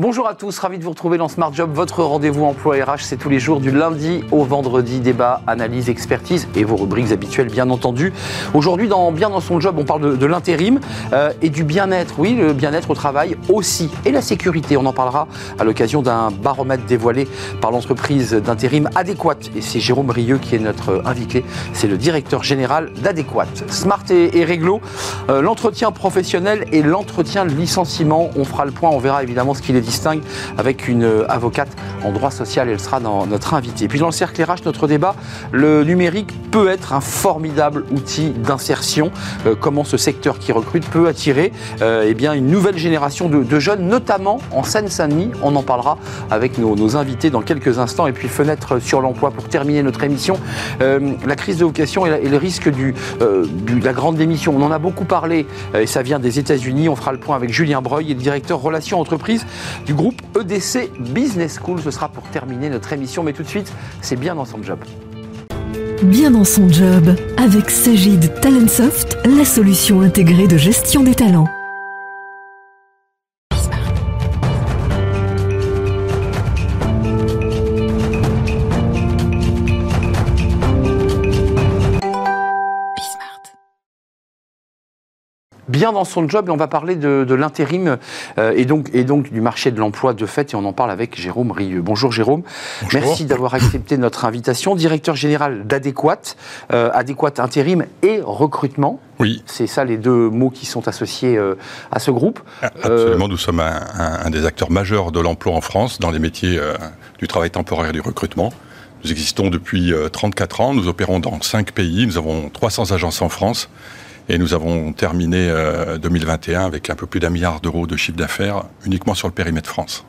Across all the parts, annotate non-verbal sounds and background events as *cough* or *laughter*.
Bonjour à tous, ravi de vous retrouver dans Smart Job, votre rendez-vous emploi RH, c'est tous les jours du lundi au vendredi, débat, analyse, expertise et vos rubriques habituelles bien entendu. Aujourd'hui dans Bien dans son job, on parle de, l'intérim euh, et du bien-être, oui, le bien-être au travail aussi, et la sécurité, on en parlera à l'occasion d'un baromètre dévoilé par l'entreprise d'intérim Adéquate. Et c'est Jérôme Rieux qui est notre invité, c'est le directeur général d'Adéquate. Smart et, réglo, euh, l'entretien professionnel et l'entretien de licenciement, on fera le point, on verra évidemment ce qu'il est distingue avec une euh, avocate en droit social. Elle sera dans notre invitée. Et puis dans le cercle RH, notre débat, le numérique peut être un formidable outil d'insertion. Euh, comment ce secteur qui recrute peut attirer euh, eh bien, une nouvelle génération de, jeunes, notamment en Seine-Saint-Denis. On en parlera avec nos, invités dans quelques instants. Et puis fenêtre sur l'emploi pour terminer notre émission. la crise de vocation et, le risque du, de la grande démission. On en a beaucoup parlé et ça vient des États-Unis. On fera le point avec Julien Breuil, directeur relations entreprises du groupe EDC Business School. Ce sera pour terminer notre émission, mais tout de suite, c'est bien dans son job. Bien dans son job, avec Sagid Talentsoft, la solution intégrée de gestion des talents. Bien dans son job et on va parler de, l'intérim euh, et, donc, et donc du marché de l'emploi de fait et on en parle avec Jérôme Rieux. Bonjour Jérôme, merci d'avoir accepté notre invitation. Directeur général d'Adéquate, euh, Adéquate Intérim et Recrutement. Oui. C'est ça les deux mots qui sont associés euh, à ce groupe. Absolument, nous sommes un, des acteurs majeurs de l'emploi en France dans les métiers du travail temporaire et du recrutement. Nous existons depuis 34 ans, nous opérons dans 5 pays, nous avons 300 agences en France et nous avons terminé 2021 euh, avec un peu plus d'un milliard d'euros de chiffre d'affaires uniquement sur le périmètre France.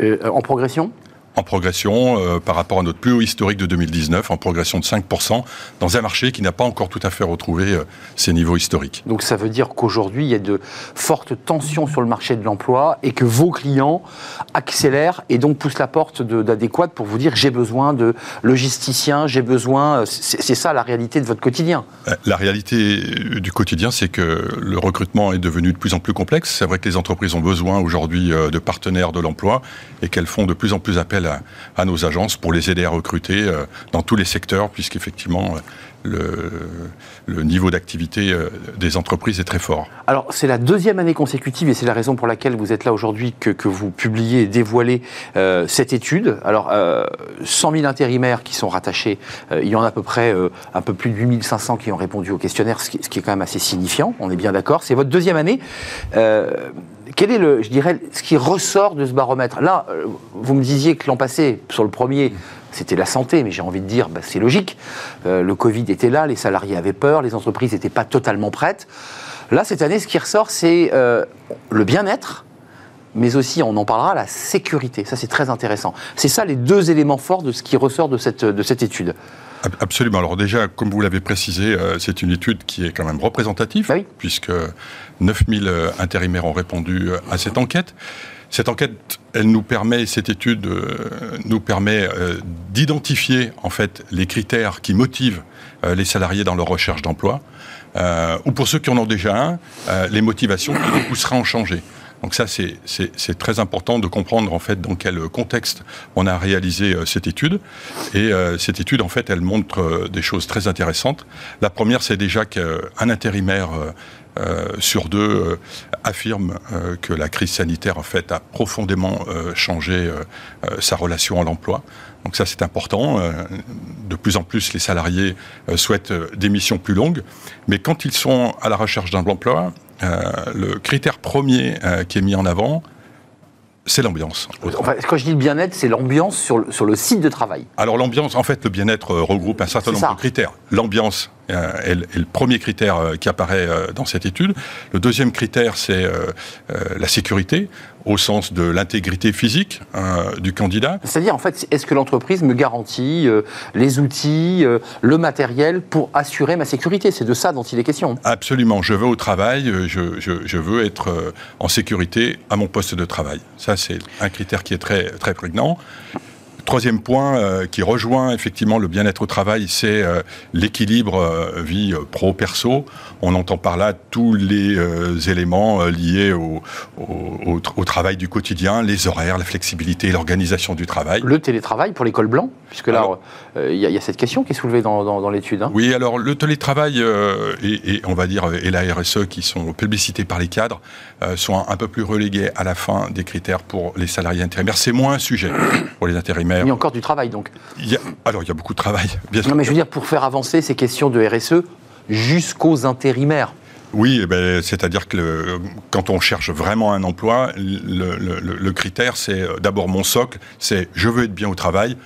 Euh, en progression? En progression euh, par rapport à notre plus haut historique de 2019, en progression de 5%, dans un marché qui n'a pas encore tout à fait retrouvé euh, ses niveaux historiques. Donc ça veut dire qu'aujourd'hui, il y a de fortes tensions sur le marché de l'emploi et que vos clients accélèrent et donc poussent la porte d'adéquate pour vous dire j'ai besoin de logisticiens, j'ai besoin... Euh, c'est ça la réalité de votre quotidien La réalité du quotidien, c'est que le recrutement est devenu de plus en plus complexe. C'est vrai que les entreprises ont besoin aujourd'hui de partenaires de l'emploi et qu'elles font de plus en plus appel à, nos agences pour les aider à recruter euh, dans tous les secteurs, puisqu'effectivement, le, le, niveau d'activité euh, des entreprises est très fort. Alors, c'est la deuxième année consécutive, et c'est la raison pour laquelle vous êtes là aujourd'hui, que, que, vous publiez et dévoilez euh, cette étude. Alors, 100 000 intérimaires qui sont rattachés, il y en a à peu près un peu plus de 8500 qui ont répondu au questionnaire, ce qui, ce qui, est quand même assez signifiant, on est bien d'accord. C'est votre deuxième année quel est le, je dirais, ce qui ressort de ce baromètre Là, euh, vous me disiez que l'an passé, sur le premier, c'était la santé, mais j'ai envie de dire, bah, c'est logique. Euh, le Covid était là, les salariés avaient peur, les entreprises n'étaient pas totalement prêtes. Là, cette année, ce qui ressort, c'est euh, le bien-être, mais aussi, on en parlera, la sécurité. Ça, c'est très intéressant. C'est ça les deux éléments forts de ce qui ressort de cette, de cette étude. Absolument. Alors déjà, comme vous l'avez précisé, c'est une étude qui est quand même représentative, bah puisque 9000 euh, intérimaires ont répondu euh, à cette enquête. Cette enquête, elle nous permet, cette étude euh, nous permet d'identifier en fait les critères qui motivent les salariés dans leur recherche d'emploi, ou pour ceux qui en ont déjà un, les motivations qui les pousseraient à en changer. Donc ça, c'est très important de comprendre en fait dans quel contexte on a réalisé cette étude. Et cette étude, en fait, elle montre des choses très intéressantes. La première, c'est déjà qu'un intérimaire sur deux euh, affirment euh, que la crise sanitaire en fait a profondément changé sa relation à l'emploi. Donc ça c'est important. de plus en plus les salariés souhaitent des missions plus longues, mais quand ils sont à la recherche d'un emploi, le critère premier qui est mis en avant, c'est l'ambiance. quand je dis le bien-être, c'est l'ambiance sur le, sur le site de travail. Alors l'ambiance, en fait, le bien-être regroupe un certain nombre de critères. L'ambiance euh, est, le premier critère euh, qui apparaît euh, dans cette étude. Le deuxième critère, c'est la sécurité, au sens de l'intégrité physique du candidat. C'est-à-dire, en fait, est-ce que l'entreprise me garantit les outils, le matériel pour assurer ma sécurité? C'est de ça dont il est question. Absolument. Je veux au travail, je, je veux être en sécurité à mon poste de travail. Ça, c'est un critère qui est très, très prégnant. Troisième point euh, qui rejoint effectivement le bien-être au travail, c'est euh, l'équilibre euh, vie pro-perso. On entend par là tous les éléments liés au, au, travail du quotidien, les horaires, la flexibilité, l'organisation du travail. Le télétravail pour l'école blanc, puisque là, il y, a cette question qui est soulevée dans, dans, l'étude. Hein. Oui, alors le télétravail et, on va dire et la RSE qui sont publicités par les cadres sont un, un peu plus relégués à la fin des critères pour les salariés intérimaires. C'est moins un sujet pour les intérimaires il y a encore du travail donc. alors il y a beaucoup de travail, *laughs* bien sûr. Non mais je veux dire, pour faire avancer ces questions de RSE jusqu'aux intérimaires. Oui, eh ben, c'est-à-dire que quand on cherche vraiment un emploi, le, critère, c'est euh, d'abord mon socle, c'est je veux être bien au travail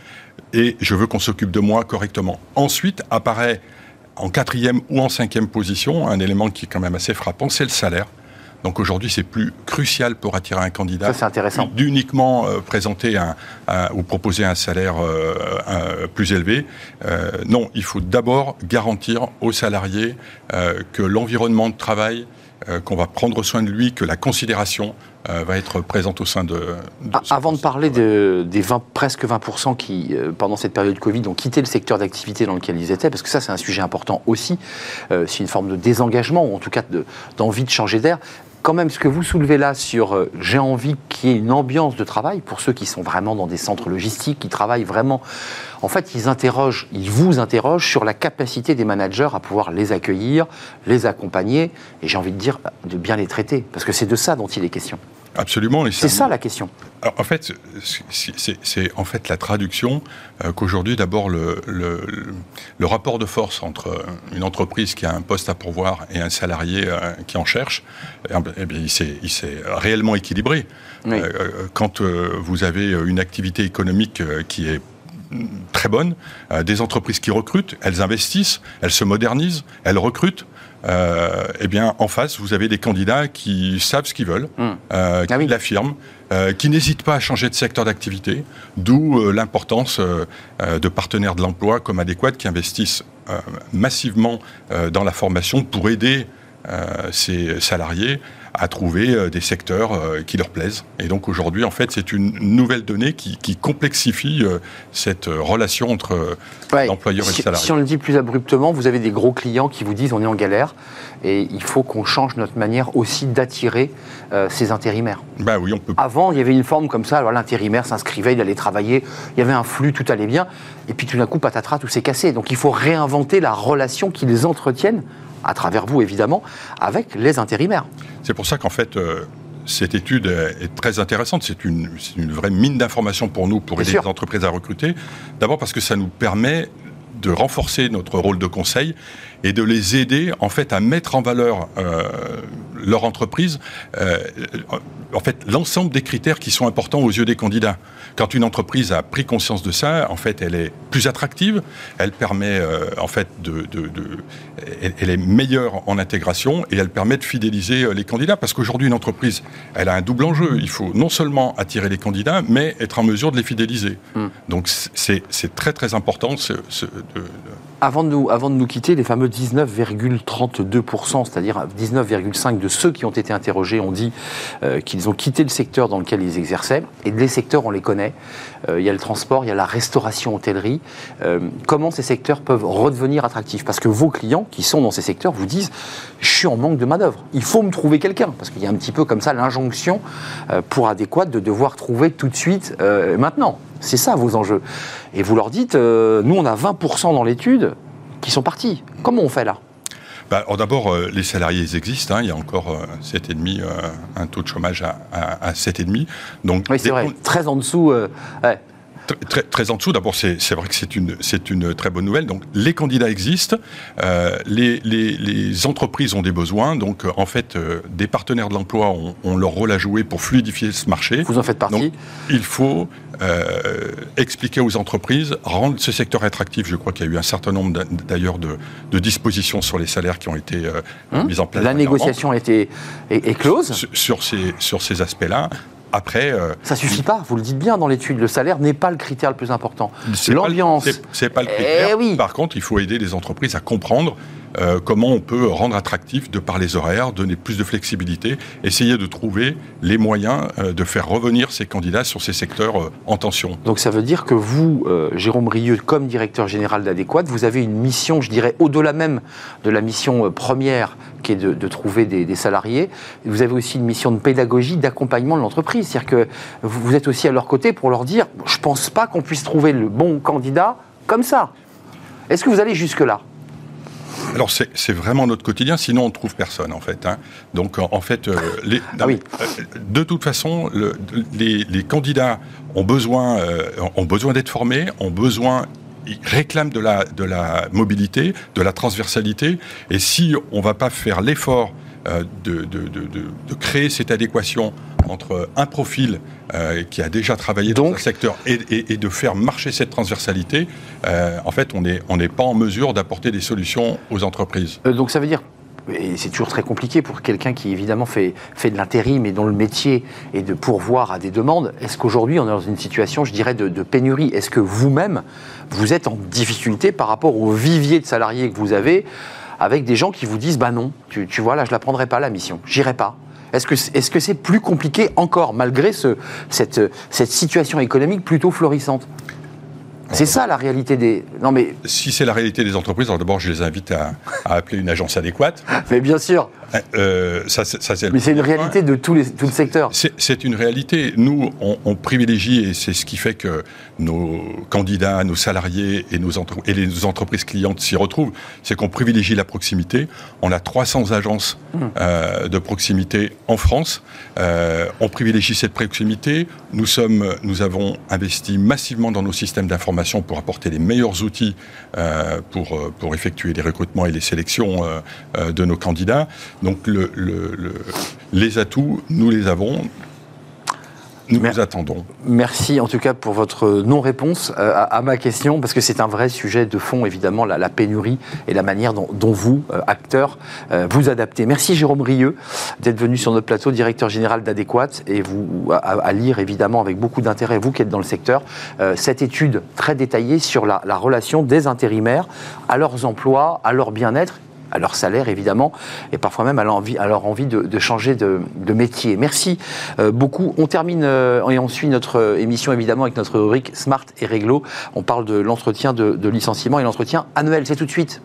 et je veux qu'on s'occupe de moi correctement. Ensuite apparaît en quatrième ou en cinquième position un élément qui est quand même assez frappant, c'est le salaire. Donc aujourd'hui, c'est plus crucial pour attirer un candidat d'uniquement euh, présenter un, ou proposer un salaire euh, plus élevé. Euh, non, il faut d'abord garantir aux salariés que l'environnement de travail qu'on va prendre soin de lui, que la considération va être présente au sein de... Ah, avant de parler des 20, presque 20% qui, pendant cette période Covid, ont quitté le secteur d'activité dans lequel ils étaient, parce que ça c'est un sujet important aussi, c'est une forme de désengagement, ou en tout cas d'envie de changer d'air quand même, ce que vous soulevez là sur euh, j'ai envie qu'il y ait une ambiance de travail pour ceux qui sont vraiment dans des centres logistiques, qui travaillent vraiment. En fait, ils interrogent, ils vous interrogent sur la capacité des managers à pouvoir les accueillir, les accompagner, et j'ai envie de dire de bien les traiter, parce que c'est de ça dont il est question. Absolument. C'est ça la question. en fait, c'est en fait la traduction euh, qu'aujourd'hui, d'abord, le, le, rapport de force entre une entreprise qui a un poste à pourvoir et un salarié euh, qui en cherche, eh, eh bien, il s'est réellement équilibré. Euh, quand vous avez une activité économique qui est très bonne, des entreprises qui recrutent, elles investissent, elles se modernisent, elles recrutent. Euh, eh bien, en face, vous avez des candidats qui savent ce qu'ils veulent, hmm. euh, qui ah l'affirment, euh, qui n'hésitent pas à changer de secteur d'activité, d'où l'importance de partenaires de l'emploi comme adéquats qui investissent massivement dans la formation pour aider ces salariés à trouver euh, des secteurs euh, qui leur plaisent. Et donc aujourd'hui, en fait, c'est une nouvelle donnée qui, complexifie euh, cette relation entre l'employeur et le salarié. Si on le dit plus abruptement, vous avez des gros clients qui vous disent on est en galère et il faut qu'on change notre manière aussi d'attirer ces intérimaires. Bah oui, on peut. Avant, il y avait une forme comme ça, alors l'intérimaire s'inscrivait, il allait travailler, il y avait un flux, tout allait bien, et puis tout d'un coup, patatras, tout s'est cassé. Donc il faut réinventer la relation qu'ils entretiennent à travers vous évidemment, avec les intérimaires. C'est pour ça qu'en fait, euh, cette étude est très intéressante. C'est une, une, vraie mine d'informations pour nous, pour aider les entreprises à recruter. D'abord parce que ça nous permet de renforcer notre rôle de conseil et de les aider en fait à mettre en valeur euh, leur entreprise, euh, en fait l'ensemble des critères qui sont importants aux yeux des candidats. Quand une entreprise a pris conscience de ça, en fait, elle est plus attractive, elle permet euh, en fait de, de, elle, est meilleure en intégration et elle permet de fidéliser les candidats parce qu'aujourd'hui une entreprise, elle a un double enjeu. Il faut non seulement attirer les candidats, mais être en mesure de les fidéliser. Hmm. Donc c'est très très important ce, ce, de, avant de, nous, avant de nous quitter, les fameux 19,32%, c'est-à-dire 19,5% de ceux qui ont été interrogés ont dit euh, qu'ils ont quitté le secteur dans lequel ils exerçaient. Et les secteurs, on les connaît. Euh, il y a le transport, il y a la restauration, hôtellerie. Euh, comment ces secteurs peuvent redevenir attractifs? Parce que vos clients qui sont dans ces secteurs vous disent je suis en manque de main-d'œuvre. Il faut me trouver quelqu'un. Parce qu'il y a un petit peu comme ça l'injonction pour adéquate de devoir trouver tout de suite maintenant. C'est ça vos enjeux. Et vous leur dites, euh, nous on a 20% dans l'étude qui sont partis. Comment on fait là? Bah, D'abord, euh, les salariés existent. Hein. il y a encore euh, 7,5, euh, un taux de chômage à, à, 7,5. Donc, oui, c'est vrai. Très en dessous. Ouais. Très, très, en dessous, d'abord, c'est vrai que c'est une, une très bonne nouvelle. Donc, les candidats existent, euh, les, les, les, entreprises ont des besoins. Donc, en fait, euh, des partenaires de l'emploi ont, ont, leur rôle à jouer pour fluidifier ce marché. Vous en faites partie. Donc, il faut euh, expliquer aux entreprises, rendre ce secteur attractif. Je crois qu'il y a eu un certain nombre d'ailleurs de, de, dispositions sur les salaires qui ont été euh, hum mises en place. La négociation a été est, close sur, sur ces, sur ces aspects-là après. Euh, ça suffit pas, vous le dites bien dans l'étude, le salaire n'est pas le critère le plus important. L'ambiance. C'est pas le critère. Eh Par contre, il faut aider les entreprises à comprendre euh, comment on peut rendre attractif de par les horaires, donner plus de flexibilité, essayer de trouver les moyens euh, de faire revenir ces candidats sur ces secteurs euh, en tension. Donc ça veut dire que vous, Jérôme Rieux, comme directeur général d'Adéquate, vous avez une mission, je dirais, au-delà même de la mission première qui est de, trouver des, salariés, vous avez aussi une mission de pédagogie, d'accompagnement de l'entreprise. C'est-à-dire que vous, êtes aussi à leur côté pour leur dire, je ne pense pas qu'on puisse trouver le bon candidat comme ça. Est-ce que vous allez jusque-là? Alors c'est vraiment notre quotidien, sinon on ne trouve personne en fait. Hein. Donc en, fait, euh, les, ah euh, de toute façon, les, candidats ont besoin, euh, ont besoin d'être formés, ont besoin ils réclament de la, de la mobilité, de la transversalité, et si on ne va pas faire l'effort de, de, créer cette adéquation entre un profil euh, qui a déjà travaillé dans un secteur et, de faire marcher cette transversalité, euh, en fait, on n'est on pas en mesure d'apporter des solutions aux entreprises. Euh, donc ça veut dire et c'est toujours très compliqué pour quelqu'un qui évidemment fait, fait de l'intérim et dont le métier est de pourvoir à des demandes. Est-ce qu'aujourd'hui on est dans une situation, je dirais, de, pénurie? Est-ce que vous-même, vous êtes en difficulté par rapport au vivier de salariés que vous avez avec des gens qui vous disent, bah non, tu, tu vois, là je la prendrai pas la mission, j'irai pas est-ce que c'est -ce c'est plus compliqué encore, malgré ce, cette, cette situation économique plutôt florissante? C'est ça la réalité des. Non mais. Si c'est la réalité des entreprises, alors d'abord je les invite à, à, appeler une agence adéquate. *laughs* Mais bien sûr. Euh, ça, Mais c'est une réalité de tous les, tout le secteur. C'est une réalité. Nous, on, privilégie, et c'est ce qui fait que nos candidats, nos salariés et, nos et les entreprises clientes s'y retrouvent, c'est qu'on privilégie la proximité. On a 300 agences mmh. euh, de proximité en France. Euh, on privilégie cette proximité. Nous, sommes, nous avons investi massivement dans nos systèmes d'information pour apporter les meilleurs outils pour, pour effectuer les recrutements et les sélections de nos candidats. Donc le, les atouts, nous les avons. Nous vous attendons. Merci en tout cas pour votre non-réponse euh, à, ma question, parce que c'est un vrai sujet de fond, évidemment, la, pénurie et la manière dont, vous, euh, acteurs, euh, vous adaptez. Merci Jérôme Rieux d'être venu sur notre plateau, directeur général d'Adéquate, et vous à, lire évidemment avec beaucoup d'intérêt, vous qui êtes dans le secteur, cette étude très détaillée sur la, la relation des intérimaires à leurs emplois, à leur bien-être à leur salaire évidemment, et parfois même à leur envie, à leur envie de, changer de, métier. Merci euh, beaucoup. On termine euh, et on suit notre euh, émission évidemment avec notre rubrique Smart et Réglo. On parle de l'entretien de licenciement et l'entretien annuel. C'est tout de suite.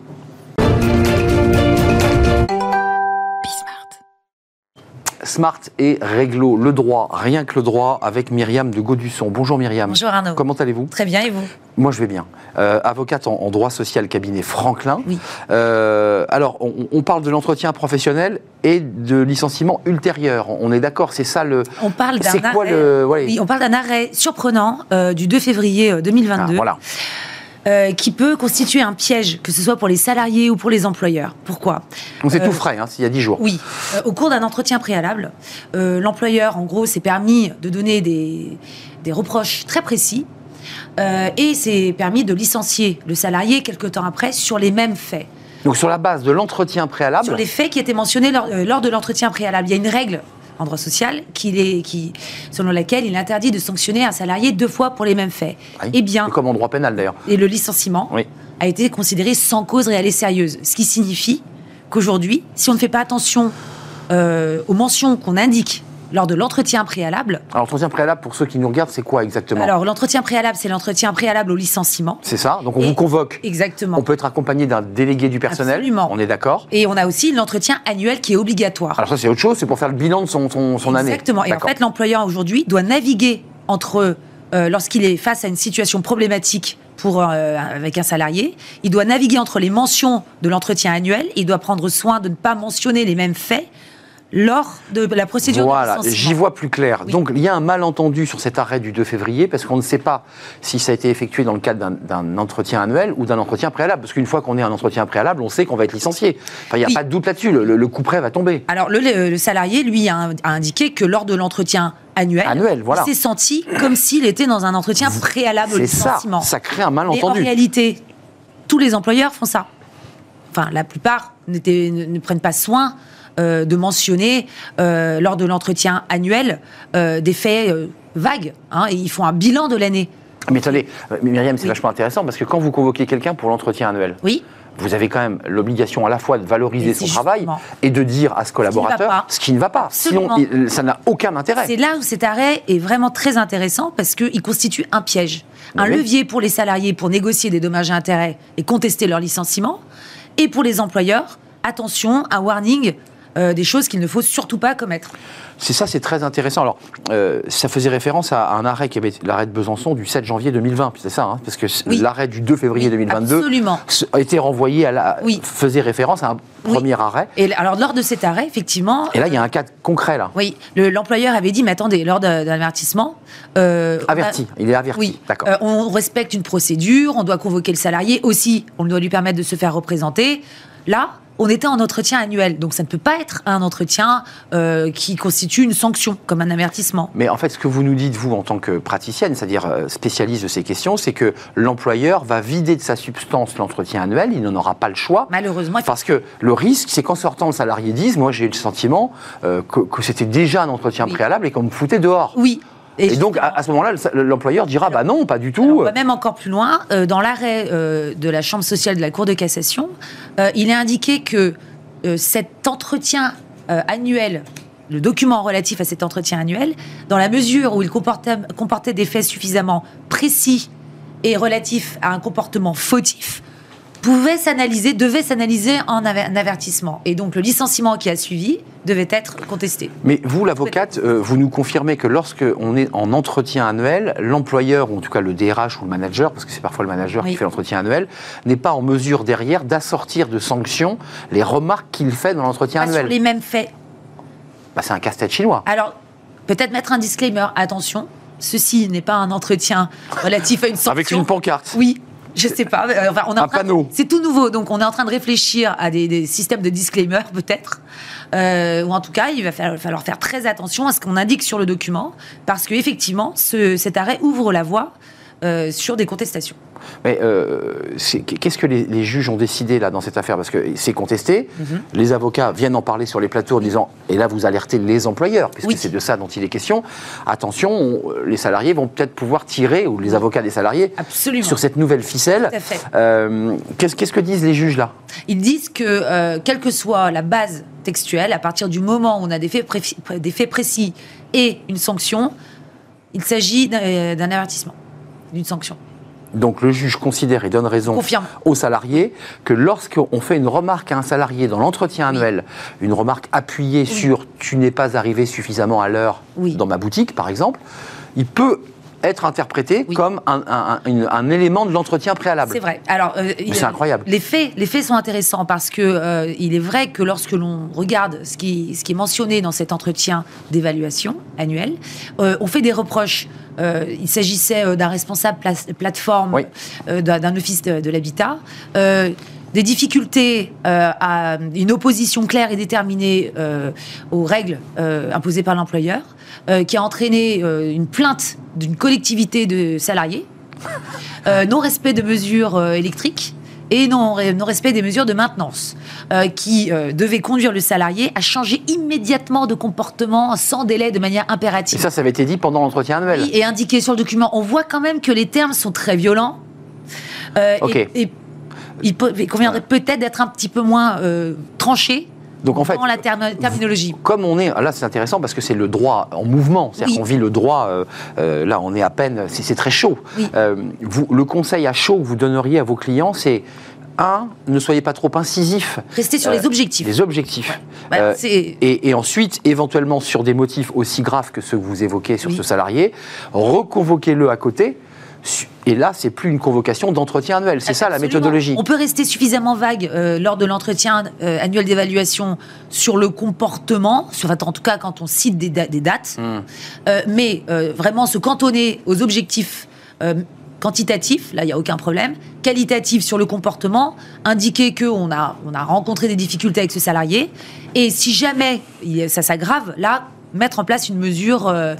Smart et Réglo, le droit, rien que le droit, avec Myriam de Gaudusson. Bonjour Myriam. Bonjour Arnaud. Comment allez-vous? Très bien et vous? Moi je vais bien. Euh, avocate en, droit social cabinet Franklin. Oui. Euh, alors on, parle de l'entretien professionnel et de licenciement ultérieur. On est d'accord, c'est ça le. On parle d'un arrêt. Oui, on parle d'un arrêt surprenant euh, du 2 février 2022. Ah, voilà. Euh, qui peut constituer un piège, que ce soit pour les salariés ou pour les employeurs. Pourquoi On c'est tout euh, frais, hein, s'il y a 10 jours. Oui. Euh, au cours d'un entretien préalable, l'employeur, en gros, s'est permis de donner des, des reproches très précis et s'est permis de licencier le salarié quelque temps après sur les mêmes faits. Donc sur la base de l'entretien préalable Sur les faits qui étaient mentionnés lors, lors de l'entretien préalable. Il y a une règle en droit social qui, qui, selon laquelle il interdit de sanctionner un salarié deux fois pour les mêmes faits. et eh bien, comme en droit pénal d'ailleurs. Et le licenciement a été considéré sans cause réelle et sérieuse, ce qui signifie qu'aujourd'hui, si on ne fait pas attention euh, aux mentions qu'on indique lors de l'entretien préalable. Alors, l'entretien préalable, pour ceux qui nous regardent, c'est quoi exactement? Alors, l'entretien préalable, c'est l'entretien préalable au licenciement. C'est ça? Donc, on vous convoque. Exactement. On peut être accompagné d'un délégué du personnel. Absolument. On est d'accord? Et on a aussi l'entretien annuel qui est obligatoire. Alors, ça, c'est autre chose, c'est pour faire le bilan de son, son, année. Exactement. Et en fait, l'employeur aujourd'hui doit naviguer entre, euh, lorsqu'il est face à une situation problématique pour, euh, avec un salarié, il doit naviguer entre les mentions de l'entretien annuel, il doit prendre soin de ne pas mentionner les mêmes faits lors de la procédure voilà, j'y vois plus clair. Donc il y a un malentendu sur cet arrêt du 2 février parce qu'on ne sait pas si ça a été effectué dans le cadre d'un entretien annuel ou d'un entretien préalable. Parce qu'une fois qu'on est un entretien préalable, on sait qu'on va être licencié. Enfin, il n'y a pas de doute là-dessus. Le, coup prêt va tomber. Alors le, salarié, lui, a, indiqué que lors de l'entretien annuel, annuel voilà. il s'est senti comme s'il était dans un entretien préalable au licenciement. Ça, ça crée un malentendu. Et en réalité, tous les employeurs font ça. Enfin, la plupart ne prennent pas soin de mentionner lors de l'entretien annuel des faits vagues. Hein, et ils font un bilan de l'année. Mais attendez, Myriam, c'est vachement intéressant parce que quand vous convoquez quelqu'un pour l'entretien annuel, oui vous avez quand même l'obligation à la fois de valoriser son travail et de dire à ce collaborateur ce qui ne va pas. Sinon, ça n'a aucun intérêt. C'est là où cet arrêt est vraiment très intéressant parce qu'il constitue un piège, un levier pour les salariés pour négocier des dommages et intérêts et contester leur licenciement, et pour les employeurs, attention, un warning euh, des choses qu'il ne faut surtout pas commettre. C'est ça, c'est très intéressant. Alors, euh, ça faisait référence à un arrêt qui avait l'arrêt de Besançon du 7 janvier 2020, c'est ça, hein, parce que l'arrêt du 2 février 2022 a été renvoyé à la, faisait référence à un premier arrêt. Et alors, lors de cet arrêt, effectivement. Et là, il y a un cas concret là. Oui, l'employeur avait dit, mais attendez, lors d'un avertissement. Euh, averti, il est averti. Oui, d'accord. on respecte une procédure, on doit convoquer le salarié aussi, on doit lui permettre de se faire représenter. Là, on était en entretien annuel. Donc ça ne peut pas être un entretien euh, qui constitue une sanction, comme un avertissement. Mais en fait, ce que vous nous dites, vous, en tant que praticienne, c'est-à-dire euh, spécialiste de ces questions, c'est que l'employeur va vider de sa substance l'entretien annuel, il n'en aura pas le choix. Malheureusement. Parce que le risque, c'est qu'en sortant, le salarié dise, moi j'ai eu le sentiment euh, que, c'était déjà un entretien préalable et qu'on me foutait dehors. Oui, et, donc, à, ce moment-là, l'employeur dira bah non, pas du tout. on va même encore plus loin. Euh, dans l'arrêt euh, de la Chambre sociale de la Cour de cassation, euh, il est indiqué que cet entretien annuel, le document relatif à cet entretien annuel, dans la mesure où il comportait, comportait des faits suffisamment précis et relatifs à un comportement fautif, pouvait s'analyser, devait s'analyser en un avertissement. Et donc le licenciement qui a suivi devait être contesté. Mais vous, l'avocate, euh, vous nous confirmez que lorsque on est en entretien annuel, l'employeur, ou en tout cas le DRH ou le manager, parce que c'est parfois le manager qui fait l'entretien annuel, n'est pas en mesure derrière d'assortir de sanctions les remarques qu'il fait dans l'entretien annuel. Sur les mêmes faits. Bah, c'est un casse-tête chinois. Alors, peut-être mettre un disclaimer. Attention, ceci n'est pas un entretien relatif à une sanction. Avec une pancarte. Oui, je sais pas. Euh, on un panneau. C'est tout nouveau, donc on est en train de réfléchir à des, systèmes de disclaimer peut-être. Euh, ou en tout cas, il va falloir faire très attention à ce qu'on indique sur le document, parce qu'effectivement, cet arrêt ouvre la voie euh, sur des contestations. Mais euh, qu'est-ce que les, juges ont décidé là dans cette affaire? Parce que c'est contesté, mhm. les avocats viennent en parler sur les plateaux en disant, et là vous alertez les employeurs, puisque c'est de ça dont il est question, attention, les salariés vont peut-être pouvoir tirer, ou les avocats des salariés, sur cette nouvelle ficelle. Euh, qu'est-ce que disent les juges là? Ils disent que, quelle que soit la base textuelle, à partir du moment où on a des faits, des faits précis et une sanction, il s'agit d'un avertissement d'une sanction. Donc le juge considère et donne raison aux salariés que lorsqu'on fait une remarque à un salarié dans l'entretien annuel, une remarque appuyée sur tu n'es pas arrivé suffisamment à l'heure dans ma boutique par exemple, il peut être interprété comme un, élément de l'entretien préalable. C'est vrai. Alors, euh, c'est incroyable. Les faits, les faits sont intéressants parce que euh, il est vrai que lorsque l'on regarde ce qui, ce qui est mentionné dans cet entretien d'évaluation annuel, euh, on fait des reproches euh, il s'agissait d'un responsable plateforme euh, d'un office de, l'habitat des difficultés à une opposition claire et déterminée aux règles imposées par l'employeur, qui a entraîné une plainte d'une collectivité de salariés, *laughs* non-respect de mesures électriques, et non-respect des mesures de maintenance, euh, qui euh, devaient conduire le salarié à changer immédiatement de comportement sans délai de manière impérative. Et ça, ça avait été dit pendant l'entretien annuel. Oui, et indiqué sur le document. On voit quand même que les termes sont très violents. Euh, et, il, conviendrait peut-être d'être un petit peu moins tranché donc en fait, la terminologie. Comme on est, là c'est intéressant parce que c'est le droit en mouvement, c'est-à-dire qu'on vit le droit, euh, euh, là on est à peine, c'est très chaud. Euh, vous, le conseil à chaud que vous donneriez à vos clients, c'est un, ne soyez pas trop incisif. Restez sur les objectifs. Les objectifs. Bah, et, ensuite, éventuellement, sur des motifs aussi graves que ceux que vous évoquez sur ce salarié, reconvoquez-le à côté et là, c'est plus une convocation d'entretien annuel. C'est ça la méthodologie. On peut rester suffisamment vague euh, lors de l'entretien euh, annuel d'évaluation sur le comportement, sur, en tout cas quand on cite des, dates, hmm. euh, mais vraiment se cantonner aux objectifs quantitatifs, là il n'y a aucun problème, qualitatif sur le comportement, indiquer qu'on a, on a rencontré des difficultés avec ce salarié, et si jamais ça s'aggrave, là mettre en place une mesure euh,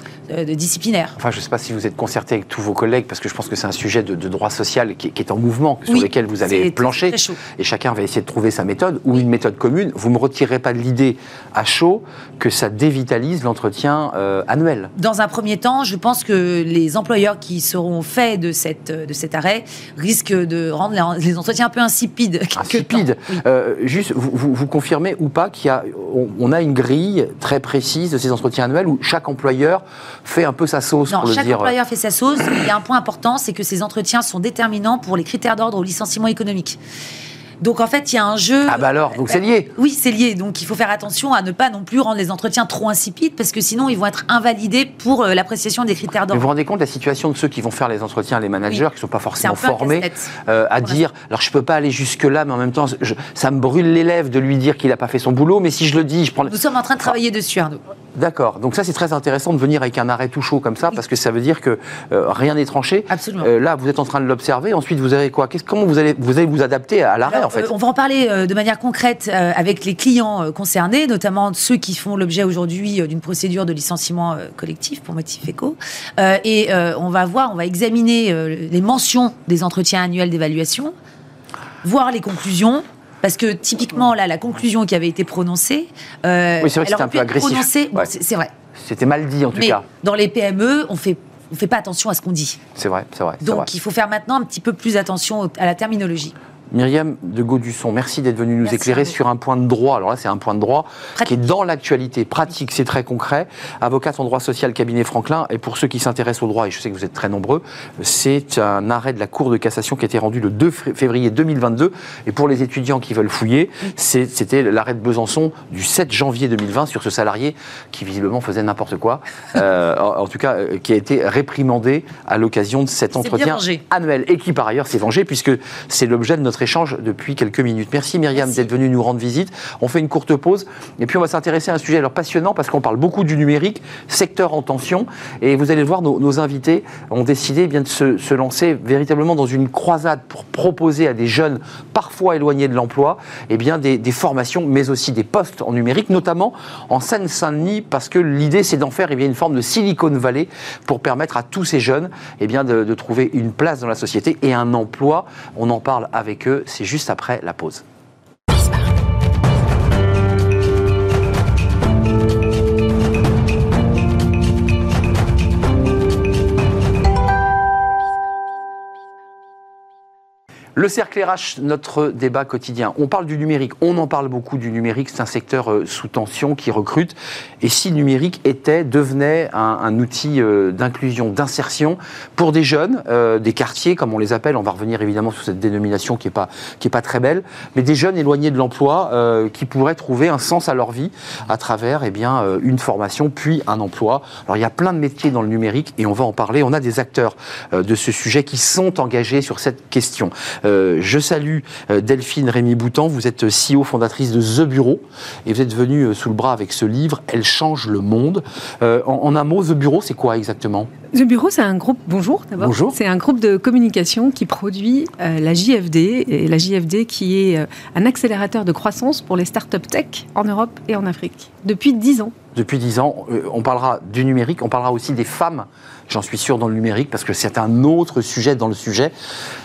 disciplinaire. Enfin, je ne sais pas si vous êtes concerté avec tous vos collègues, parce que je pense que c'est un sujet de, droit social qui, est en mouvement, sur lequel vous allez plancher. Et chacun va essayer de trouver sa méthode ou une méthode commune. Vous ne me retirerez pas de l'idée à chaud que ça dévitalise l'entretien euh, annuel. Dans un premier temps, je pense que les employeurs qui seront faits de, cette, de cet arrêt risquent de rendre les, entretiens un peu insipides. *laughs* Insipides. Euh, juste, vous, vous, confirmez ou pas a, on, a une grille très précise de ces entretiens annuels où chaque employeur fait un peu sa sauce non, pour chaque dire. employeur fait sa sauce. Il y a un point important, c'est que ces entretiens sont déterminants pour les critères d'ordre au licenciement économique. Donc en fait, il y a un jeu. Ah bah alors, donc c'est lié. Oui, c'est lié. Donc il faut faire attention à ne pas non plus rendre les entretiens trop insipides parce que sinon ils vont être invalidés pour euh, l'appréciation des critères d'ordre. Vous vous rendez compte de la situation de ceux qui vont faire les entretiens, les managers qui ne sont pas forcément formés euh, à dire alors je peux pas aller jusque là, mais en même temps ça me brûle les lèvres de lui dire qu'il n'a pas fait son boulot, mais si je le dis, je prends. Nous sommes en train de travailler dessus, Arnaud. D'accord. Donc ça, c'est très intéressant de venir avec un arrêt tout chaud comme ça, parce que ça veut dire que euh, rien n'est tranché. Absolument. là, vous êtes en train de l'observer. Ensuite, vous avez quoi? Comment vous allez vous allez vous adapter à l'arrêt en fait? On va en parler euh, de manière concrète euh, avec les clients euh, concernés, notamment ceux qui font l'objet aujourd'hui d'une procédure de licenciement collectif pour motif éco. et on va voir, on va examiner les mentions des entretiens annuels d'évaluation, voir les conclusions, parce que typiquement, là, la conclusion qui avait été prononcée. oui, c'est vrai que c'était un peu agressif. C'est vrai. C'était mal dit en tout Mais cas. Dans les PME, on fait on fait pas attention à ce qu'on dit. C'est vrai, c'est vrai. Donc il faut faire maintenant un petit peu plus attention à la terminologie. Myriam de Gaudusson, merci d'être venue nous éclairer sur un point de droit. Alors là, c'est un point de droit qui est dans l'actualité, pratique, c'est très concret. Avocate en droit social, cabinet Franklin. Et pour ceux qui s'intéressent au droit, et je sais que vous êtes très nombreux, c'est un arrêt de la Cour de cassation qui a été rendu le 2 février 2022. Et pour les étudiants qui veulent fouiller, c'était l'arrêt de Besançon du 7 janvier 2020 sur ce salarié qui visiblement faisait n'importe quoi. *laughs* Euh, en, tout cas, euh, qui a été réprimandé à l'occasion de cet entretien annuel. Et qui par ailleurs s'est vengé puisque c'est l'objet de notre échange depuis quelques minutes. Merci Myriam d'être venue nous rendre visite. On fait une courte pause et puis on va s'intéresser à un sujet alors passionnant parce qu'on parle beaucoup du numérique, secteur en tension. Et vous allez le voir, nos, invités ont décidé eh bien, de se, lancer véritablement dans une croisade pour proposer à des jeunes parfois éloignés de l'emploi eh bien, des, formations, mais aussi des postes en numérique, notamment en Seine-Saint-Denis, parce que l'idée c'est d'en faire eh bien, une forme de Silicon Valley pour permettre à tous ces jeunes eh bien, de, de trouver une place dans la société et un emploi. On en parle avec eux c'est juste après la pause. Le cercle RH, notre débat quotidien. On parle du numérique, on en parle beaucoup du numérique, c'est un secteur euh, sous tension qui recrute. Et si le numérique était, devenait un, outil euh, d'inclusion, d'insertion pour des jeunes, euh, des quartiers comme on les appelle, on va revenir évidemment sur cette dénomination qui n'est pas, pas très belle, mais des jeunes éloignés de l'emploi qui pourraient trouver un sens à leur vie à travers eh bien, une formation puis un emploi. Alors il y a plein de métiers dans le numérique et on va en parler. On a des acteurs de ce sujet qui sont engagés sur cette question. Euh, je salue euh, Delphine Rémy Boutan, vous êtes CEO fondatrice de The Bureau et vous êtes venue euh, sous le bras avec ce livre, Elle change le monde. en, un mot, The Bureau, c'est quoi exactement? The Bureau, c'est un groupe, bonjour d'abord. Bonjour. C'est un groupe de communication qui produit la JFD, et la JFD qui est un accélérateur de croissance pour les startups tech en Europe et en Afrique, depuis 10 ans. Depuis 10 ans, on parlera du numérique, on parlera aussi des femmes j'en suis sûr, dans le numérique, parce que c'est un autre sujet dans le sujet.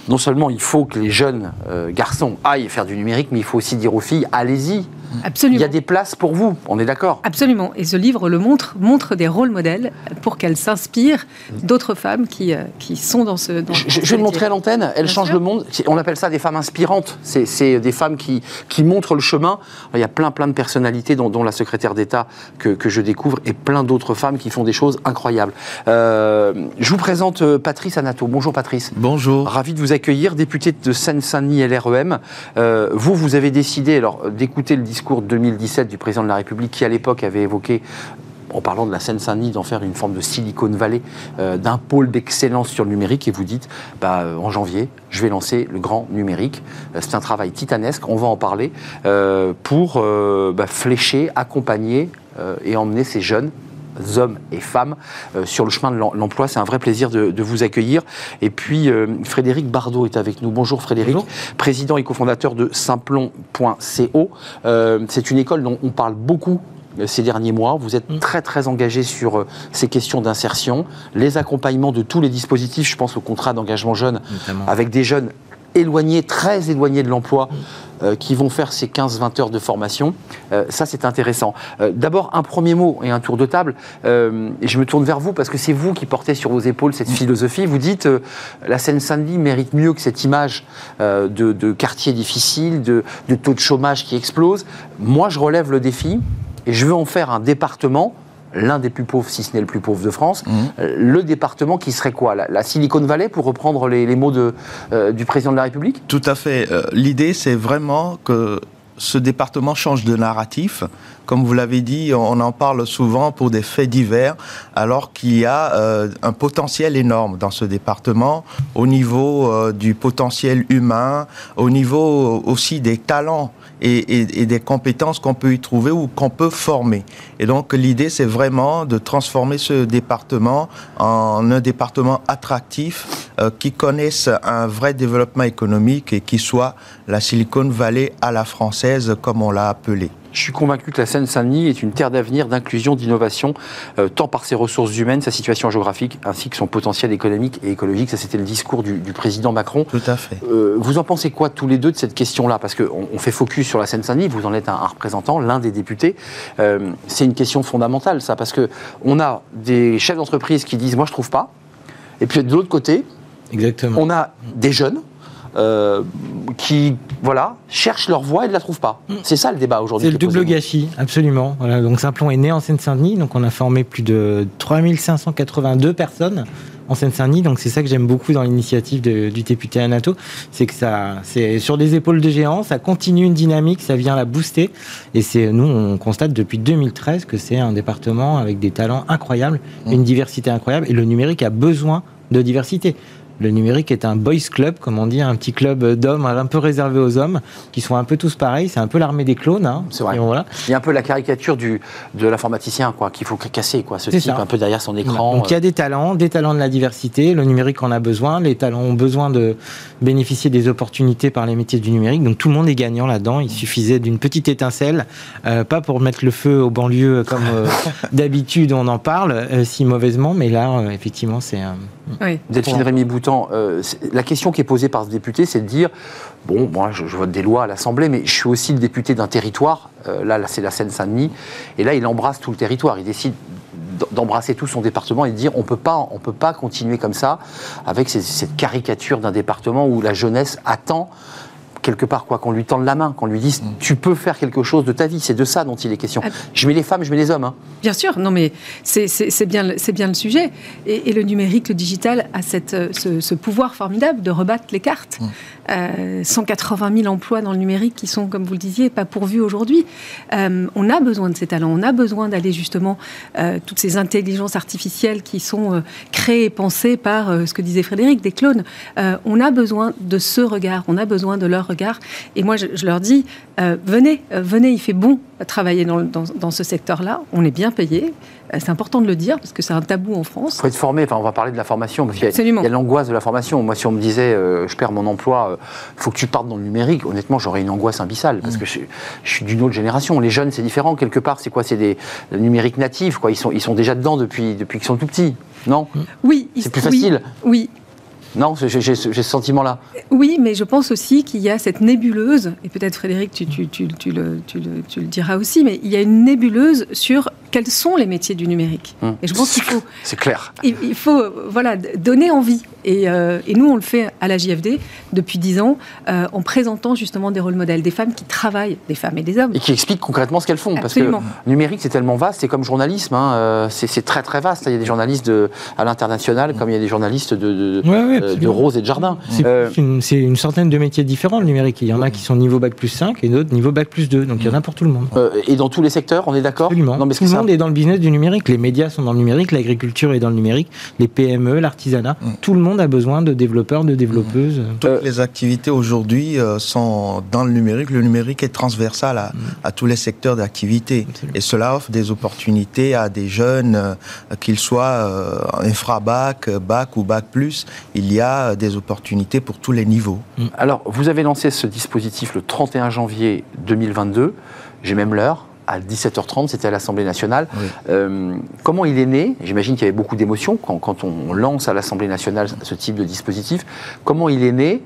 Non seulement il faut que les jeunes euh, garçons aillent faire du numérique, mais il faut aussi dire aux filles, allez-y, Absolument. Il y a des places pour vous, on est d'accord Absolument. Et ce livre le montre, montre des rôles modèles pour qu'elles s'inspirent d'autres femmes qui, euh, qui sont dans ce. je, vais le montrer à l'antenne, elle change le monde. On appelle ça des femmes inspirantes. C'est des femmes qui, qui montrent le chemin. Il y a plein, plein de personnalités, dont, dont la secrétaire d'État que, que, je découvre, et plein d'autres femmes qui font des choses incroyables. Euh, je vous présente euh, Patrice Anato. Bonjour Patrice. Bonjour. Ravi de vous accueillir, député de Seine-Saint-Denis LREM. Euh, vous, vous avez décidé alors d'écouter le discours discours de 2017 du président de la République qui, à l'époque, avait évoqué en parlant de la Seine-Saint-Denis, d'en faire une forme de Silicon Valley, euh, d'un pôle d'excellence sur le numérique, et vous dites, bah, euh, en janvier, je vais lancer le grand numérique. Euh, c'est un travail titanesque, on va en parler, pour bah, flécher, accompagner et emmener ces jeunes hommes et femmes euh, sur le chemin de l'emploi. C'est un vrai plaisir de, vous accueillir. Et puis, euh, Frédéric Bardot est avec nous. Bonjour Frédéric, président et cofondateur de Simplon.co. Euh, c'est une école dont on parle beaucoup ces derniers mois. Vous êtes mm. très très engagé sur ces questions d'insertion, les accompagnements de tous les dispositifs. Je pense au contrat d'engagement jeune avec des jeunes éloignés, très éloignés de l'emploi. Euh, qui vont faire ces 15-20 heures de formation. Euh, ça, c'est intéressant. Euh, d'abord, un premier mot et un tour de table. je me tourne vers vous parce que c'est vous qui portez sur vos épaules cette philosophie. Vous dites la Seine-Saint-Denis mérite mieux que cette image de, quartier difficile, de taux de chômage qui explose. Moi, je relève le défi et je veux en faire un département l'un des plus pauvres, si ce n'est le plus pauvre de France. Mmh. Euh, le département qui serait quoi? La, Silicon Valley, pour reprendre les, mots de, euh, du président de la République? Tout à fait. Euh, l'idée, c'est vraiment que ce département change de narratif. Comme vous l'avez dit, on en parle souvent pour des faits divers, alors qu'il y a un potentiel énorme dans ce département, au niveau du potentiel humain, au niveau aussi des talents et, des compétences qu'on peut y trouver ou qu'on peut former. Et donc l'idée, c'est vraiment de transformer ce département en un département attractif euh, qui connaisse un vrai développement économique et qui soit la Silicon Valley à la française, comme on l'a appelé. Je suis convaincu que la Seine-Saint-Denis est une terre d'avenir, d'inclusion, d'innovation, euh, tant par ses ressources humaines, sa situation géographique, ainsi que son potentiel économique et écologique. Ça, c'était le discours du, président Macron. Tout à fait. Euh, vous en pensez quoi tous les deux de cette question-là? Parce qu'on on fait focus sur la Seine-Saint-Denis, vous en êtes un, représentant, l'un des députés. Euh, c'est une question fondamentale, ça, parce que on a des chefs d'entreprise qui disent, moi, je trouve pas. Et puis de l'autre côté, Exactement. on a des jeunes euh, qui voilà, cherchent leur voie et ne la trouvent pas. Mm. C'est ça le débat aujourd'hui. C'est le double gâchis, absolument. Voilà, donc Simplon est né en Seine-Saint-Denis, donc on a formé plus de 3582 personnes en Seine-Saint-Denis. Donc c'est ça que j'aime beaucoup dans l'initiative du député Anato, c'est que ça, c'est sur des épaules de géants, ça continue une dynamique, ça vient la booster. Et c'est nous, on constate depuis 2013 que c'est un département avec des talents incroyables, mm. une diversité incroyable, et le numérique a besoin de diversité le numérique est un boys club, comme on dit, un petit club d'hommes un peu réservé aux hommes, qui sont un peu tous pareils. C'est un peu l'armée des clones. Hein. c'est vrai. Il y a un peu la caricature du, de l'informaticien, quoi, qu'il faut casser, quoi. Ce type un peu derrière son écran. Donc il y a euh. des talents, des talents de la diversité. Le numérique en a besoin. Les talents ont besoin de bénéficier des opportunités par les métiers du numérique. Donc tout le monde est gagnant là-dedans. Il suffisait d'une petite étincelle, euh, pas pour mettre le feu aux banlieues comme euh, *laughs* d'habitude on en parle si mauvaisement, mais là effectivement c'est. Oui. Delphine Rémy Euh, la question qui est posée par ce député, c'est de dire bon, moi, je, vote des lois à l'Assemblée, mais je suis aussi le député d'un territoire. Euh, là, c'est la Seine-Saint-Denis, et là, il embrasse tout le territoire. Il décide d'embrasser tout son département et de dire on peut pas on peut pas continuer comme ça avec cette caricature d'un département où la jeunesse attend quelque part, quoi, qu'on lui tende la main, qu'on lui dise mm. tu peux faire quelque chose de ta vie. C'est de ça dont il est question. Ah. Je mets les femmes, je mets les hommes. Hein. Bien sûr, non, mais c'est bien, bien le sujet. Et, le numérique, le digital a cette, ce, pouvoir formidable de rebattre les cartes. 180 mm. 000 euh, emplois dans le numérique qui sont, comme vous le disiez, pas pourvus aujourd'hui. Euh, on a besoin de ces talents, on a besoin d'aller justement euh, toutes ces intelligences artificielles qui sont créées et pensées par ce que disait Frédéric, des clones. on a besoin de ce regard, on a besoin de leur regard. Et moi, je, leur dis, euh, venez, euh, venez, il fait bon travailler dans, dans, ce secteur-là. On est bien payé. Euh, c'est important de le dire parce que c'est un tabou en France. Il faut être formé. Enfin, on va parler de la formation. Parce qu'il y a, l'angoisse de la formation. Moi, si on me disait, je perds mon emploi, il faut que tu partes dans le numérique, honnêtement, j'aurais une angoisse abyssale parce mm. que je, suis d'une autre génération. Les jeunes, c'est différent. Quelque part, c'est quoi? C'est des numériques natifs. Quoi. Ils, sont, ils sont déjà dedans depuis, depuis qu'ils sont tout petits. Non? Oui. C'est plus facile. Oui. Non, j'ai ce sentiment-là. Oui, mais je pense aussi qu'il y a cette nébuleuse, et peut-être Frédéric, tu, tu, le, tu, le, diras aussi, mais il y a une nébuleuse sur quels sont les métiers du numérique. Hum. Et je pense qu'il faut. C'est clair. Il, faut voilà, donner envie. Et, euh, et, nous, on le fait à la JFD depuis dix ans, euh, en présentant justement des rôles modèles, des femmes qui travaillent, des femmes et des hommes. Et qui expliquent concrètement ce qu'elles font. Absolument. Parce que numérique, c'est tellement vaste, c'est comme journalisme, hein, euh, c'est très très vaste. Il y a des journalistes de, à l'international, comme il y a des journalistes de, de, rose et de jardin. C'est une, centaine de métiers différents, le numérique. Il y en a qui sont niveau bac plus 5 et d'autres niveau bac plus 2. Donc il y en a pour tout le monde. et dans tous les secteurs, on est d'accord Absolument. Non, mais tout le monde est dans le business du numérique. Les médias sont dans le numérique, l'agriculture est dans le numérique, les PME, l'artisanat. Mm. Tout le monde a besoin de développeurs, de développeuses. Mm. Toutes les activités aujourd'hui euh, sont dans le numérique. Le numérique est transversal à, mm. tous les secteurs d'activité. Et cela offre des opportunités à des jeunes, euh, qu'ils soient euh, infra-bac, bac ou bac plus. Il y a des opportunités pour tous les niveaux. Alors, vous avez lancé ce dispositif le 31 janvier 2022. J'ai même l'heure à 17h30, c'était à l'Assemblée nationale. Euh, comment il est né? J'imagine qu'il y avait beaucoup d'émotions quand, quand, on lance à l'Assemblée nationale ce type de dispositif. Comment il est né?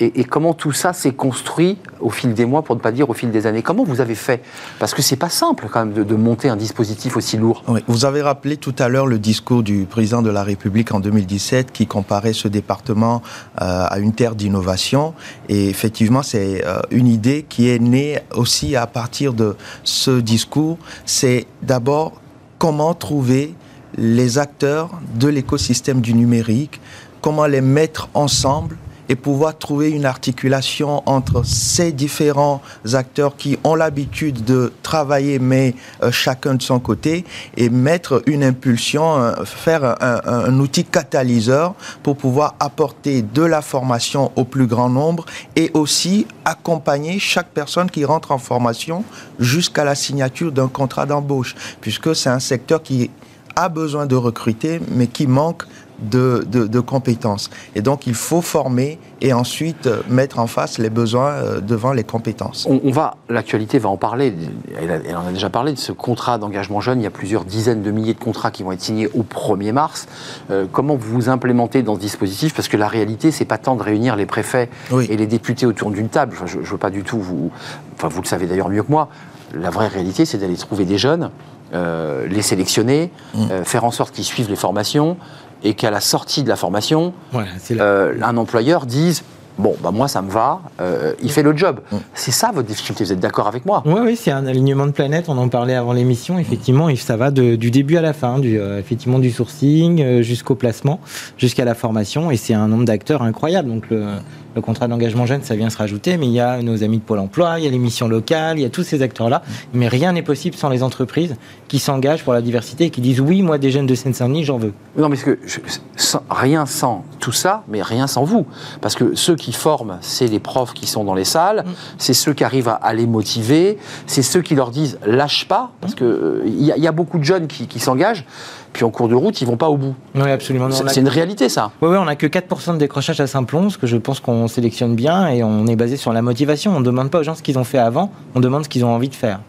Et, comment tout ça s'est construit au fil des mois, pour ne pas dire au fil des années? Comment vous avez fait? Parce que c'est pas simple quand même de, monter un dispositif aussi lourd. vous avez rappelé tout à l'heure le discours du président de la République en 2017 qui comparait ce département euh, à une terre d'innovation. Et effectivement, c'est euh, une idée qui est née aussi à partir de ce discours. C'est d'abord comment trouver les acteurs de l'écosystème du numérique, comment les mettre ensemble et pouvoir trouver une articulation entre ces différents acteurs qui ont l'habitude de travailler mais euh, chacun de son côté et mettre une impulsion, euh, faire un, outil catalyseur pour pouvoir apporter de la formation au plus grand nombre et aussi accompagner chaque personne qui rentre en formation jusqu'à la signature d'un contrat d'embauche puisque c'est un secteur qui a besoin de recruter mais qui manque de, compétences. Et donc, il faut former et ensuite euh, mettre en face les besoins euh, devant les compétences. On, va, l'actualité va en parler. Elle, en a déjà parlé de ce contrat d'engagement jeune. Il y a plusieurs dizaines de milliers de contrats qui vont être signés au 1er mars. Euh, comment vous vous implémentez dans ce dispositif? Parce que la réalité, c'est pas tant de réunir les préfets et les députés autour d'une table. je ne veux pas du tout vous. Enfin, vous le savez d'ailleurs mieux que moi. La vraie réalité, c'est d'aller trouver des jeunes, les sélectionner, mmh. faire en sorte qu'ils suivent les formations, et qu'à la sortie de la formation, euh, un employeur dise Bon, bah moi ça me va, euh, il fait le job. Mm. C'est ça votre difficulté, vous êtes d'accord avec moi? Oui, oui, c'est un alignement de planète, on en parlait avant l'émission, effectivement, ça va du début à la fin, du, euh, effectivement du sourcing jusqu'au placement, jusqu'à la formation, et c'est un nombre d'acteurs incroyable. Donc le, le contrat d'engagement jeune, ça vient se rajouter, mais il y a nos amis de Pôle emploi, il y a les missions locales, il y a tous ces acteurs-là. Mais rien n'est possible sans les entreprises qui s'engagent pour la diversité et qui disent oui, moi, des jeunes de Seine-Saint-Denis, j'en veux. Non, mais que rien sans tout ça, mais rien sans vous. Parce que ceux qui forment, c'est les profs qui sont dans les salles, mm. c'est ceux qui arrivent à, les motiver, c'est ceux qui leur disent lâche pas, parce qu'il euh, y, a beaucoup de jeunes qui, qui s'engagent puis en cours de route, ils vont pas au bout. Oui, absolument. C'est une réalité, ça. Oui, oui, on n'a que 4% de décrochage à Saint-Plon, ce que je pense qu'on sélectionne bien, et on est basé sur la motivation. On ne demande pas aux gens ce qu'ils ont fait avant, on demande ce qu'ils ont envie de faire.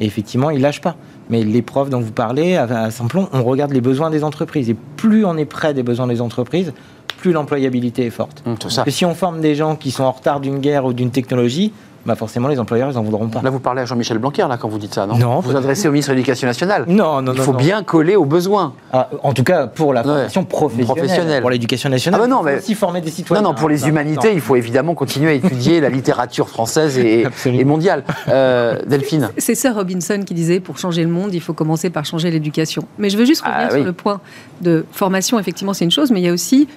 Et effectivement, ils lâchent pas. Mais les profs dont vous parlez, à Saint-Plon, on regarde les besoins des entreprises. Et plus on est près des besoins des entreprises, plus l'employabilité est forte. Mmh, ça. si on forme des gens qui sont en retard d'une guerre ou d'une technologie, bah forcément les employeurs ils en voudront pas. Là vous parlez à Jean-Michel Blanquer là quand vous dites ça, non Non. Vous vous adressez au ministre de l'Éducation nationale. Non, non, Il faut bien coller aux besoins. Ah, en tout cas pour la formation professionnelle, Pour l'éducation nationale. Ah bah non, mais aussi former des citoyens. Non, non, pour les humanités, il faut évidemment continuer à étudier la littérature française et, et mondiale. Euh, Delphine. C'est Sir Robinson qui disait pour changer le monde, il faut commencer par changer l'éducation. Mais je veux juste revenir ah sur le point de formation. Effectivement, c'est une chose, mais il y a aussi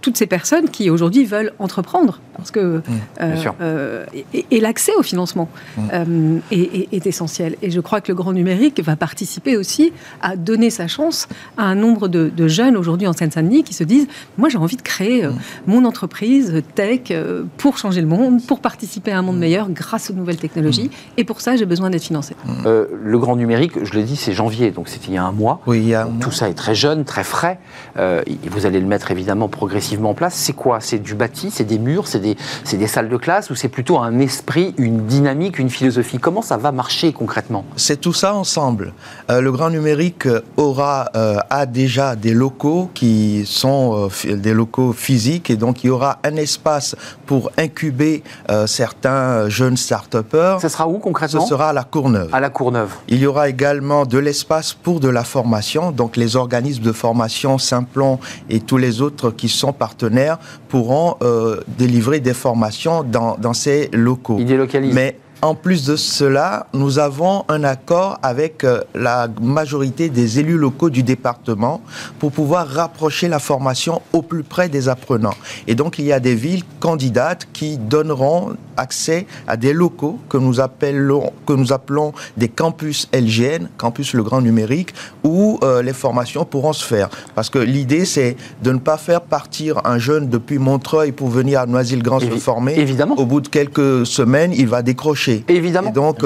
toutes ces personnes qui aujourd'hui veulent entreprendre, parce que mmh, euh, euh, et, l'accès au financement mmh. euh, est, essentiel. Et je crois que le grand numérique va participer aussi à donner sa chance à un nombre de, jeunes aujourd'hui en Seine-Saint-Denis qui se disent moi j'ai envie de créer mmh. mon entreprise tech pour changer le monde, pour participer à un monde meilleur grâce aux nouvelles technologies. Et pour ça j'ai besoin d'être financé. le grand numérique, je l'ai dit, c'est janvier, donc c'était il y a un mois. Oui, il y a Tout ça est très jeune, très frais. vous allez le mettre évidemment progressivement en place, c'est quoi? C'est du bâti, c'est des murs, c'est des, des, salles de classe ou c'est plutôt un esprit, une dynamique, une philosophie? Comment ça va marcher concrètement? C'est tout ça ensemble. Euh, le grand numérique aura, euh, a déjà des locaux qui sont euh, des locaux physiques et donc il y aura un espace pour incuber certains jeunes start-upers. Ça sera où concrètement? Ce sera à la Courneuve. À la Courneuve. Il y aura également de l'espace pour de la formation, donc les organismes de formation Simplon et tous les autres qui sont partenaires pourront euh, délivrer des formations dans, dans ces locaux. Ils délocalisent. Mais en plus de cela, nous avons un accord avec euh, la majorité des élus locaux du département pour pouvoir rapprocher la formation au plus près des apprenants. Et donc, il y a des villes candidates qui donneront accès à des locaux que nous appelons, que nous appelons des campus LGN, campus le grand numérique, où euh, les formations pourront se faire. Parce que l'idée, c'est de ne pas faire partir un jeune depuis Montreuil pour venir à Noisy-le-Grand se former. Évidemment. Au bout de quelques semaines, il va décrocher Évidemment. donc,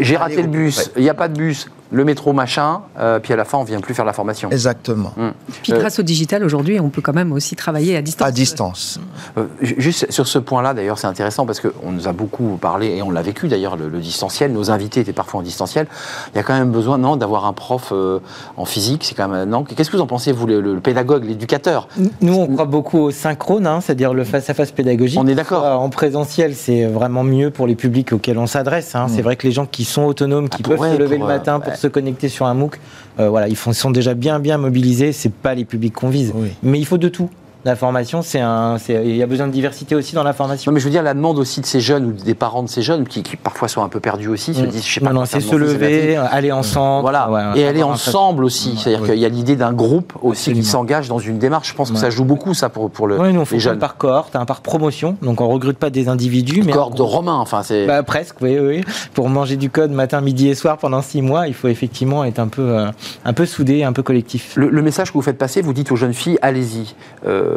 J'ai raté le bus, il n'y a pas de bus. Le métro machin, euh, puis à la fin, on vient plus faire la formation. Exactement. Hum. Puis grâce au digital, aujourd'hui, on peut quand même aussi travailler à distance. À distance. Euh, juste sur ce point-là, d'ailleurs, c'est intéressant parce qu'on nous a beaucoup parlé, et on l'a vécu d'ailleurs, le, distanciel. Nos invités étaient parfois en distanciel. Il y a quand même besoin, non, d'avoir un prof euh, en physique. C'est quand même, non? Qu'est-ce que vous en pensez, vous, le, pédagogue, l'éducateur? Nous, on croit beaucoup au synchrone, hein, c'est-à-dire le face-à-face pédagogique. On est d'accord. En présentiel, c'est vraiment mieux pour les publics auxquels on s'adresse. Hein. C'est mm. vrai que les gens qui sont autonomes, qui ah, peuvent se lever le matin pour se connecter sur un MOOC, euh, voilà, ils sont déjà bien bien mobilisés. C'est pas les publics qu'on vise, mais il faut de tout. La formation, c'est un, il y a besoin de diversité aussi dans la formation. mais je veux dire la demande aussi de ces jeunes ou des parents de ces jeunes qui, parfois sont un peu perdus aussi, se mm. disent, je sais pas. Non, non, c'est se lever, aller ensemble. Voilà. et aller ensemble aussi. C'est-à-dire qu'il y a l'idée d'un groupe aussi qui s'engage dans une démarche. Je pense que ça joue beaucoup ça pour, pour le, oui, nous, on les jeunes. par cohorte, un par promotion. Donc on recrute pas des individus, mais cohorte de romains. Enfin, c'est. Bah, presque, oui, oui. Pour manger du code matin, midi et soir pendant six mois, il faut effectivement être un peu, euh, un peu soudé, un peu collectif. Le, message que vous faites passer, vous dites aux jeunes filles, allez-y. Euh,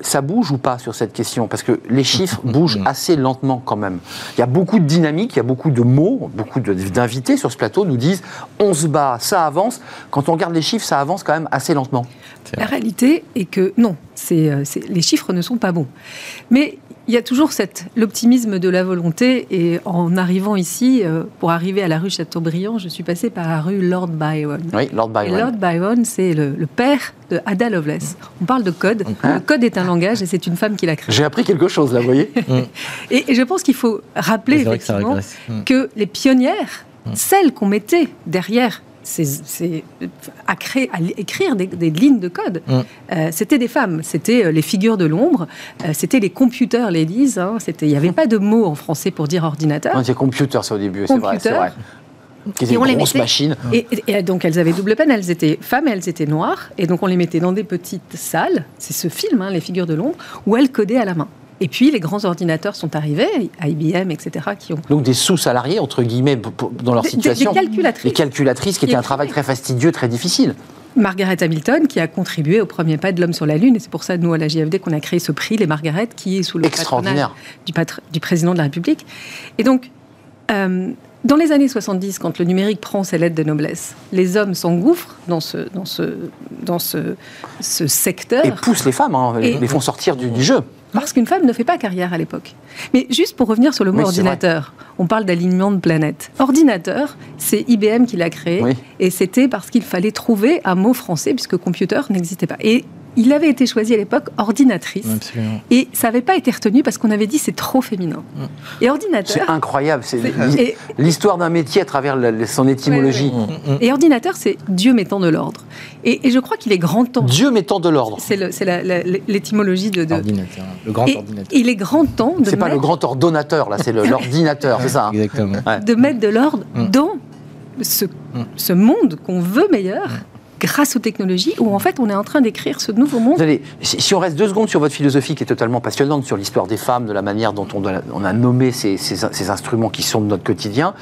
ça bouge ou pas sur cette question? Parce que les chiffres *laughs* bougent assez lentement quand même. Il y a beaucoup de dynamique, il y a beaucoup de mots, beaucoup d'invités sur ce plateau nous disent on se bat, ça avance. Quand on regarde les chiffres, ça avance quand même assez lentement. La réalité est que non, euh, les chiffres ne sont pas bons. Mais il y a toujours l'optimisme de la volonté. Et en arrivant ici, euh, pour arriver à la rue Chateaubriand, je suis passée par la rue Lord Byron. Oui, Lord Byron. Lord Byron, c'est le, père de Ada Lovelace. On parle de code. Hein le code est un langage et c'est une femme qui l'a créé. J'ai appris quelque chose là, vous voyez. *laughs* et, je pense qu'il faut rappeler effectivement que, que, les pionnières, celles qu'on mettait derrière c'est à, créer, à écrire des, lignes de code. Mm. Euh, c'était des femmes, c'était euh, les figures de l'ombre, euh, c'était les computers ladies. Hein, il n'y avait pas de mot en français pour dire ordinateur. c'est computer, c'est au début, c'est vrai. vrai. Qui on les machines. Et, et, donc elles avaient double peine, elles étaient femmes et elles étaient noires. Et donc on les mettait dans des petites salles, c'est ce film, hein, Les figures de l'ombre, où elles codaient à la main. Et puis les grands ordinateurs sont arrivés, IBM, etc., qui ont... Donc des sous-salariés, entre guillemets, dans leur situation. Des, calculatrices. Des calculatrices, qui, étaient un travail très fastidieux, très difficile. Margaret Hamilton, qui a contribué au premier pas de l'homme sur la Lune, et c'est pour ça, nous, à la JFD, qu'on a créé ce prix, les Margaret, qui est sous le patronage du, du, président de la République. Et donc, euh, dans les années 70, quand le numérique prend ses lettres de noblesse, les hommes s'engouffrent dans ce, dans ce, dans ce, ce secteur. Et poussent les femmes, hein, et les font sortir du, du jeu. Parce qu'une femme ne fait pas carrière à l'époque. Mais juste pour revenir sur le mot ordinateur, on parle d'alignement de planètes. Ordinateur, c'est IBM qui l'a créé, et c'était parce qu'il fallait trouver un mot français, puisque computer n'existait pas. Et il avait été choisi à l'époque ordinatrice. Et ça n'avait pas été retenu parce qu'on avait dit c'est trop féminin. Et ordinateur. C'est incroyable. C'est l'histoire d'un métier à travers son étymologie. Et ordinateur, c'est Dieu mettant de l'ordre. Et, je crois qu'il est grand temps. Dieu mettant de l'ordre. C'est l'étymologie de, Ordinateur. Le grand ordinateur. Il est grand temps de. C'est pas le grand ordonnateur, là, c'est *laughs* l'ordinateur, c'est ça. Hein. Exactement. De mettre de l'ordre mm. dans ce, mm. ce monde qu'on veut meilleur grâce aux technologies, où en fait on est en train d'écrire ce nouveau monde. Allez, si, on reste deux secondes sur votre philosophie qui est totalement passionnante, sur l'histoire des femmes, de la manière dont on, a nommé ces, ces, instruments qui sont de notre quotidien,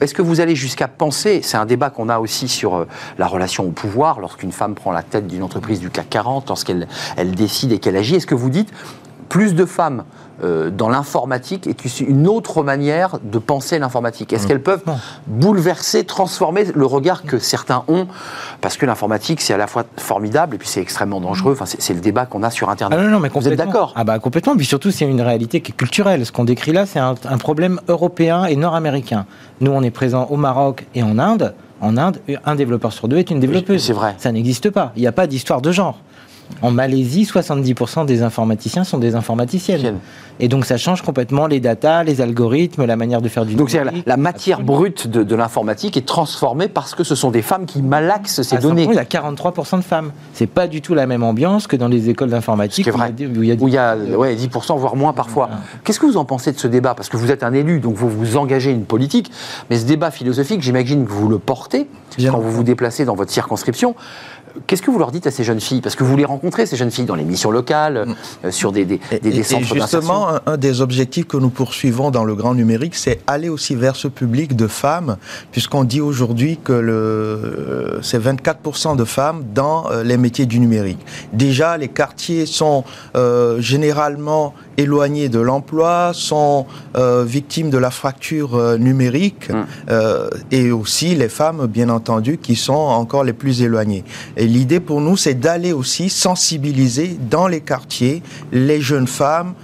est-ce que vous allez jusqu'à penser, c'est un débat qu'on a aussi sur euh, la relation au pouvoir, lorsqu'une femme prend la tête d'une entreprise du CAC 40, lorsqu'elle elle décide et qu'elle agit, est-ce que vous dites plus de femmes euh, dans l'informatique est une autre manière de penser l'informatique Est-ce mmh. qu'elles peuvent bouleverser, transformer le regard que certains ont Parce que l'informatique, c'est à la fois formidable et puis c'est extrêmement dangereux. Enfin, c'est le débat qu'on a sur Internet. Ah non, non, mais Vous êtes d'accord? Ah bah complètement. Puis surtout, c'est une réalité qui est culturelle. Ce qu'on décrit là, c'est un, un problème européen et nord-américain. Nous, on est présent au Maroc et en Inde. En Inde, un développeur sur deux est une développeuse. C'est vrai. Ça n'existe pas. Il n'y a pas d'histoire de genre. En Malaisie, 70% des informaticiens sont des informaticiennes. Et donc ça change complètement les datas, les algorithmes, la manière de faire du Donc c'est la, matière brute de, l'informatique est transformée parce que ce sont des femmes qui malaxent ces données. Il y a 43% de femmes. C'est pas du tout la même ambiance que dans les écoles d'informatique. Où il y a, où il y a ouais, 10%, voire moins parfois. Qu'est-ce que vous en pensez de ce débat? Parce que vous êtes un élu, donc vous vous engagez une politique. Mais ce débat philosophique, j'imagine que vous le portez quand vous vous déplacez dans votre circonscription. Qu'est-ce que vous leur dites à ces jeunes filles? Parce que vous les rencontrez, ces jeunes filles, dans les missions locales, mm. euh, sur des, des, des, et, centres Justement, un, des objectifs que nous poursuivons dans le grand numérique, c'est aller aussi vers ce public de femmes, puisqu'on dit aujourd'hui que le, c'est 24% de femmes dans euh, les métiers du numérique. Déjà, les quartiers sont euh, généralement éloignés de l'emploi, sont euh, victimes de la fracture euh, numérique, mm. euh, et aussi les femmes, bien entendu, qui sont encore les plus éloignées. Et l'idée pour nous, c'est d'aller aussi sensibiliser dans les quartiers les jeunes femmes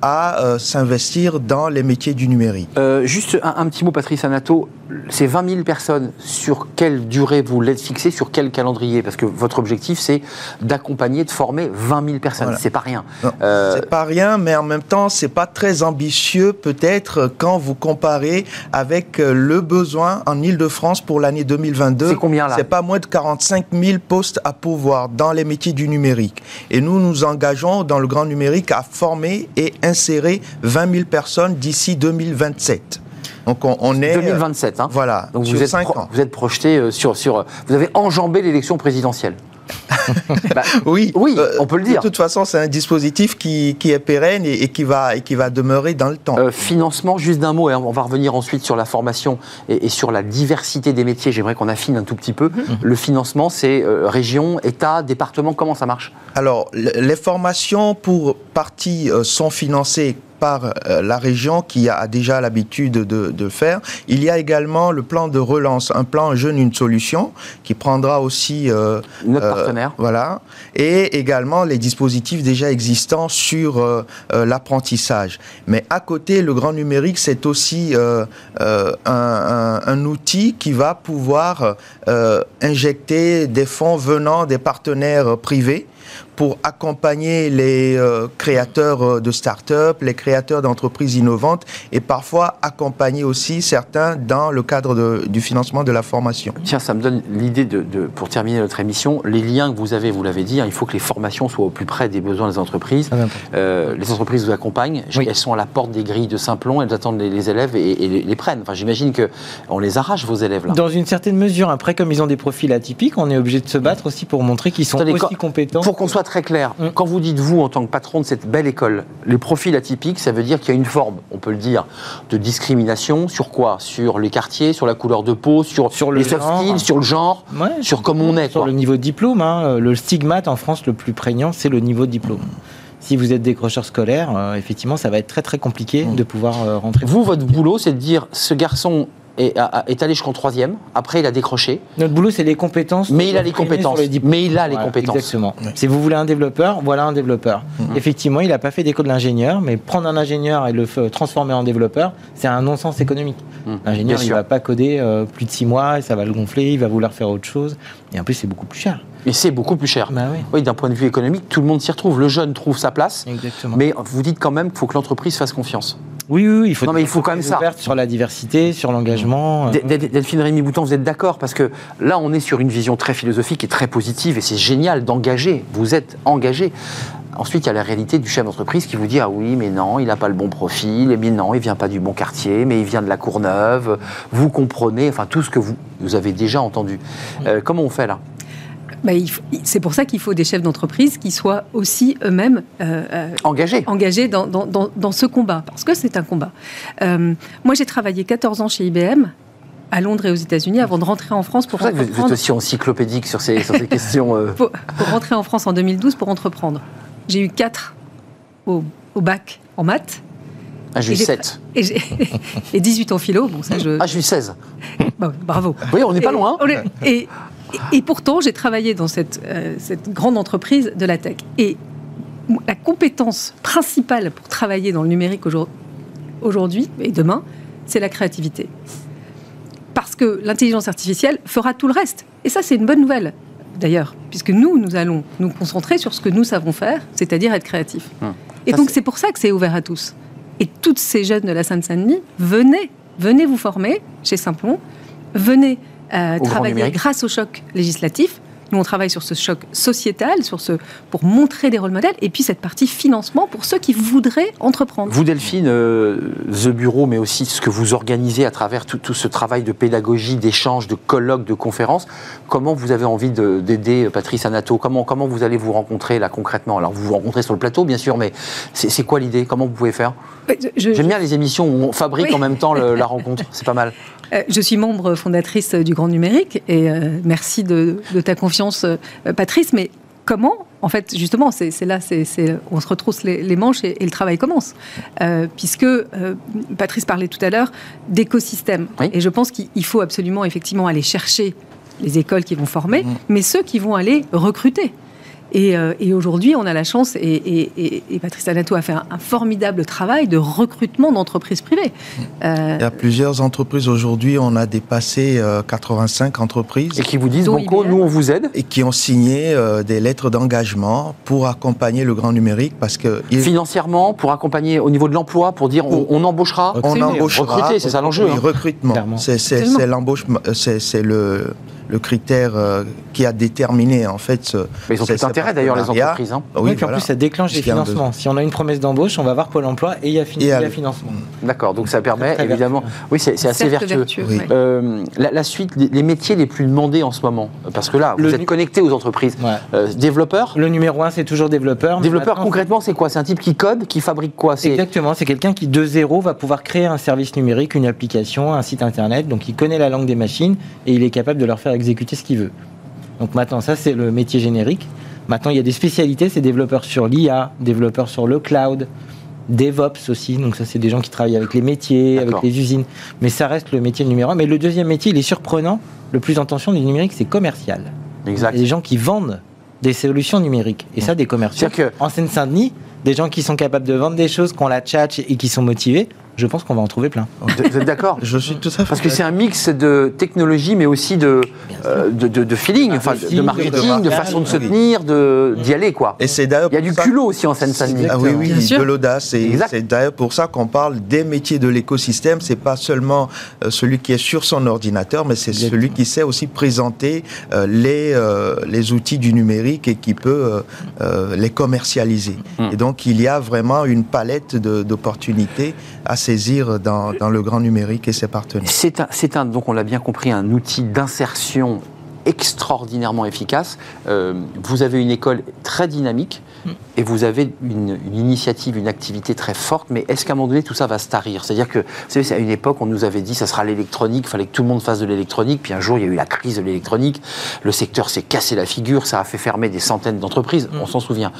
à s'investir dans les métiers du numérique. juste un, petit mot, Patrice Anato. Ces 20 000 personnes, sur quelle durée vous l'êtes fixé, sur quel calendrier? Parce que votre objectif, c'est d'accompagner, de former 20 000 personnes. C'est pas rien. C'est pas rien, mais en même temps, c'est pas très ambitieux peut-être quand vous comparez avec euh, le besoin en Ile-de-France pour l'année 2022. C'est combien là? C'est pas moins de 45 000 postes à pouvoir dans les métiers du numérique. Et nous nous engageons dans le grand numérique à former et insérer 20 000 personnes d'ici 2027. Donc on, est 2027. Hein. Voilà. Donc vous êtes, vous êtes projeté euh, sur, sur. Vous avez enjambé l'élection présidentielle. *laughs* Bah, oui, oui euh, on peut le dire. De toute façon, c'est un dispositif qui, qui, est pérenne et, qui va, et qui va demeurer dans le temps. Euh, financement, juste d'un mot, et on va revenir ensuite sur la formation et, sur la diversité des métiers. J'aimerais qu'on affine un tout petit peu. Mhm. Le financement, c'est euh, région, État, département, comment ça marche? Alors, les formations, pour partie, sont financées par euh, la région qui a déjà l'habitude de, de, faire. Il y a également le plan de relance, un plan jeune une solution qui prendra aussi euh, notre euh, partenaire. Voilà, et également les dispositifs déjà existants sur l'apprentissage. Mais à côté, le grand numérique, c'est aussi un, un, outil qui va pouvoir injecter des fonds venant des partenaires privés pour accompagner les euh, créateurs euh, de start-up, les créateurs d'entreprises innovantes et parfois accompagner aussi certains dans le cadre du financement de la formation. Tiens, ça me donne l'idée de, pour terminer notre émission, les liens que vous avez, vous l'avez dit, hein, il faut que les formations soient au plus près des besoins des entreprises. Euh, les entreprises vous accompagnent, elles sont à la porte des grilles de Saint-Plon, elles attendent les, élèves et, les, prennent. Enfin, j'imagine qu'on les arrache, vos élèves là. Dans une certaine mesure, après, comme ils ont des profils atypiques, on est obligé de se battre aussi pour montrer qu'ils sont aussi compétents. Pour qu'on soit très clair. Mm. Quand vous dites, vous, en tant que patron de cette belle école, les profils atypiques, ça veut dire qu'il y a une forme, on peut le dire, de discrimination sur quoi? Sur les quartiers, sur la couleur de peau, sur, sur les soft skills, sur le genre, sur comment on est. Sur le niveau de diplôme. Hein. Le stigmate en France le plus prégnant, c'est le niveau de diplôme si vous êtes décrocheur scolaire, euh, effectivement, ça va être très très compliqué mm. de pouvoir euh, rentrer. Vous, votre boulot, c'est de dire ce garçon est, est allé jusqu'en troisième. Après, il a décroché. Notre boulot, c'est les compétences. Mais il a les compétences. mais il a les compétences. Exactement. Si vous voulez un développeur, voilà un développeur. Mhm. Effectivement, il n'a pas fait d'école d'ingénieur, mais prendre un ingénieur et le transformer en développeur, c'est un non-sens économique. Mhm. L'ingénieur, il ne va pas coder euh, plus de six mois, et ça va le gonfler, il va vouloir faire autre chose. Et en plus, c'est beaucoup plus cher. Et c'est beaucoup plus cher. Bah oui, oui d'un point de vue économique, tout le monde s'y retrouve. Le jeune trouve sa place. Exactement. Mais vous dites quand même qu'il faut que l'entreprise fasse confiance. Oui, oui, il faut. Non, mais il faut quand même ça. Sur la diversité, sur l'engagement. Euh. Delphine Rémy Bouton, vous êtes d'accord Parce que là, on est sur une vision très philosophique et très positive, et c'est génial d'engager. Vous êtes engagé. Ensuite, il y a la réalité du chef d'entreprise qui vous dit Ah oui, mais non, il n'a pas le bon profil, et bien non, il vient pas du bon quartier, mais il vient de la Courneuve. Vous comprenez, enfin, tout ce que vous, vous avez déjà entendu. Euh, comment on fait là? Bah, c'est pour ça qu'il faut des chefs d'entreprise qui soient aussi eux-mêmes euh, euh, engagés, engagés dans, dans, dans, ce combat, parce que c'est un combat. Euh, moi, j'ai travaillé 14 ans chez IBM à Londres et aux États-Unis avant de rentrer en France pour. C'est pour ça que vous êtes aussi encyclopédique sur ces, sur ces questions. *laughs* Pour, rentrer en France en 2012 pour entreprendre. J'ai eu 4 au, au bac en maths. Ah, j'ai eu 7. Et, et, 18 *laughs* en philo. Bon, ça, je... Ah, j'ai eu 16. bravo. Oui, on n'est pas loin. Et, et, pourtant, j'ai travaillé dans cette, euh, cette grande entreprise de la tech. Et la compétence principale pour travailler dans le numérique aujourd'hui et demain, c'est la créativité. Parce que l'intelligence artificielle fera tout le reste. Et ça, c'est une bonne nouvelle, d'ailleurs, puisque nous, nous allons nous concentrer sur ce que nous savons faire, c'est-à-dire être créatifs. Hum. Et donc, c'est pour ça que c'est ouvert à tous. Et toutes ces jeunes de la Seine-Saint-Denis, venez, venez vous former chez Simplon, venez euh, travailler grâce au choc législatif. Nous, on travaille sur ce choc sociétal, sur ce, pour montrer des rôles modèles, et puis cette partie financement pour ceux qui voudraient entreprendre. Vous, Delphine, euh, The Bureau, mais aussi ce que vous organisez à travers tout, ce travail de pédagogie, d'échange, de colloques, de conférences, comment vous avez envie d'aider Patrice Anato comment, comment vous allez vous rencontrer là concrètement? Alors, vous vous rencontrez sur le plateau, bien sûr, mais c'est quoi l'idée? Comment vous pouvez faire? J'aime bien les émissions où on fabrique en même temps la rencontre, *laughs* c'est pas mal. Euh, je suis membre fondatrice du Grand Numérique et euh, merci de, ta confiance, euh, Patrice. Mais comment en fait, justement, c'est là, c'est on se retrousse les, manches et, le travail commence. Euh, puisque euh, Patrice parlait tout à l'heure d'écosystème. Et je pense qu'il faut absolument, effectivement, aller chercher les écoles qui vont former, mmh. mais ceux qui vont aller recruter. Euh, et, aujourd'hui, on a la chance, et, Patrice Anato a fait un, formidable travail de recrutement d'entreprises privées. Euh, Il y a plusieurs entreprises aujourd'hui, on a dépassé 85 euh, entreprises. Et qui vous disent, Banco, nous on vous aide Et qui ont signé des lettres d'engagement pour accompagner le grand numérique parce que... Financièrement, pour accompagner au niveau de l'emploi, pour dire on, embauchera On embauchera. Recruter, c'est ça l'enjeu. Oui, hein. recrutement. C'est l'embauche, c'est le le critère euh, qui a déterminé en fait. Ce, Mais ils ont tout intérêt d'ailleurs les entreprises. Hein. Oui, puis en plus ça déclenche les financements. Si on a une promesse d'embauche, on va voir Pôle Emploi et il y a, fin... financement. D'accord, donc ça permet évidemment. Oui, c'est assez vertueux. Euh, la, suite, les métiers les plus demandés en ce moment, parce que là, vous êtes connecté aux entreprises. Euh, développeur. Le numéro un, c'est toujours développeur. Développeur, concrètement, c'est quoi? C'est un type qui code, qui fabrique quoi? Exactement, c'est quelqu'un qui de zéro va pouvoir créer un service numérique, une application, un site internet. Donc il connaît la langue des machines et il est capable de leur faire exécuter ce qu'il veut. Donc maintenant, ça, c'est le métier générique. Maintenant, il y a des spécialités, c'est développeurs sur l'IA, développeurs sur le cloud, DevOps aussi. Donc ça, c'est des gens qui travaillent avec les métiers, avec les usines. Mais ça reste le métier numéro un. Mais le deuxième métier, il est surprenant. Le plus en tension du numérique, c'est commercial. Exact. Il y a des gens qui vendent des solutions numériques. Et ça, des commerciaux. Que... En Seine-Saint-Denis, des gens qui sont capables de vendre des choses, qui ont la chat et qui sont motivés, je pense qu'on va en trouver plein. Vous êtes d'accord Je suis tout à fait. Parce que c'est un mix de technologie, mais aussi de, euh, de, feeling, enfin, de marketing, de, façon de se tenir, d'y aller, quoi. Et c'est d'ailleurs. Il y a du culot aussi en Seine-Saint-Denis. Ah oui, oui, de l'audace. C'est d'ailleurs pour ça qu'on parle des métiers de l'écosystème. C'est pas seulement euh, celui qui est sur son ordinateur, mais c'est celui qui sait aussi présenter euh, les, les outils du numérique et qui peut les commercialiser. Hmm. Et donc, il y a vraiment une palette d'opportunités à saisir dans, le grand numérique et ses partenaires. C'est un, donc on l'a bien compris, un outil d'insertion extraordinairement efficace. Euh, vous avez une école très dynamique et vous avez une, initiative, une activité très forte, mais est-ce qu'à un moment donné tout ça va se tarir? C'est-à-dire que, vous savez, à une époque, on nous avait dit ça sera l'électronique, il fallait que tout le monde fasse de l'électronique, puis un jour il y a eu la crise de l'électronique, le secteur s'est cassé la figure, ça a fait fermer des centaines d'entreprises, on s'en souvient.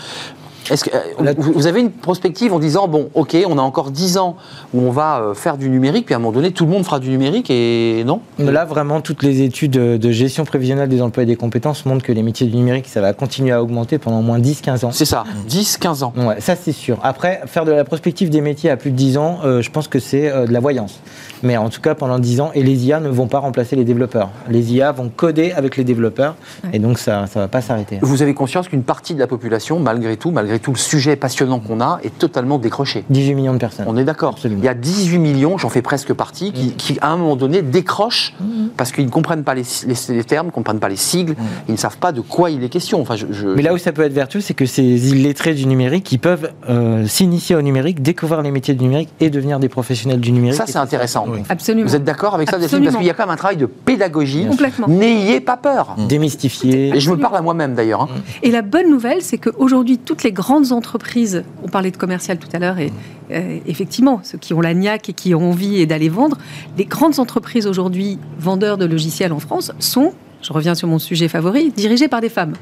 Est-ce que euh, vous avez une prospective en disant bon, ok, on a encore 10 ans où on va euh, faire du numérique, puis à un moment donné, tout le monde fera du numérique et non? Là, vraiment, toutes les études de gestion prévisionnelle des emplois et des compétences montrent que les métiers du numérique, ça va continuer à augmenter pendant au moins 10-15 ans. C'est ça, 10-15 ans. Ouais, ça c'est sûr. Après, faire de la prospective des métiers à plus de 10 ans, euh, je pense que c'est de la voyance. Mais en tout cas, pendant 10 ans, et les IA ne vont pas remplacer les développeurs. Les IA vont coder avec les développeurs, et donc ça ne va pas s'arrêter. Vous avez conscience qu'une partie de la population, malgré tout, malgré tout le sujet passionnant qu'on a, est totalement décroché. 18 millions de personnes. On est d'accord. Il y a 18 millions, j'en fais presque partie, qui, à un moment donné décrochent mmh. parce qu'ils ne comprennent pas les, termes, ne comprennent pas les sigles, mmh. ils ne savent pas de quoi il est question. Enfin, je, Mais là où ça peut être vertueux, c'est que ces illettrés du numérique, qui peuvent euh, s'initier au numérique, découvrir les métiers du numérique et devenir des professionnels du numérique. Ça, c'est intéressant. Absolument. Vous êtes d'accord avec ça, Delphine? Parce qu'il y a quand même un travail de pédagogie. N'ayez pas peur. Démystifier. Et je me parle à moi-même d'ailleurs. Hein. Et la bonne nouvelle, c'est qu'aujourd'hui, toutes les grandes entreprises, on parlait de commercial tout à l'heure, et euh, effectivement, ceux qui ont la niaque et qui ont envie d'aller vendre, les grandes entreprises aujourd'hui, vendeurs de logiciels en France, sont je reviens sur mon sujet favori, dirigées par des femmes.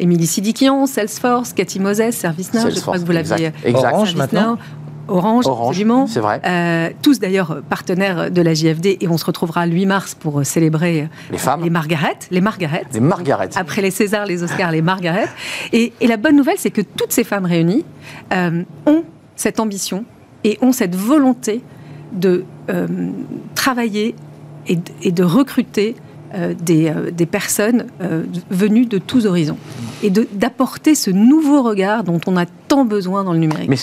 Émilie Sidikian, Salesforce, Cathy Moses, ServiceNow, je crois que vous l'aviez. Exact. Orange maintenant. Orange, absolument. C'est vrai. Euh, tous d'ailleurs partenaires de la JFD et on se retrouvera le 8 mars pour célébrer les femmes, les Margaret, les Margaret. Les Margaret. Après les Césars, les Oscars, les Margaret. Et, la bonne nouvelle, c'est que toutes ces femmes réunies euh, ont cette ambition et ont cette volonté de euh, travailler et, de recruter des, des, personnes venues de tous horizons et d'apporter ce nouveau regard dont on a tant besoin dans le numérique. Mais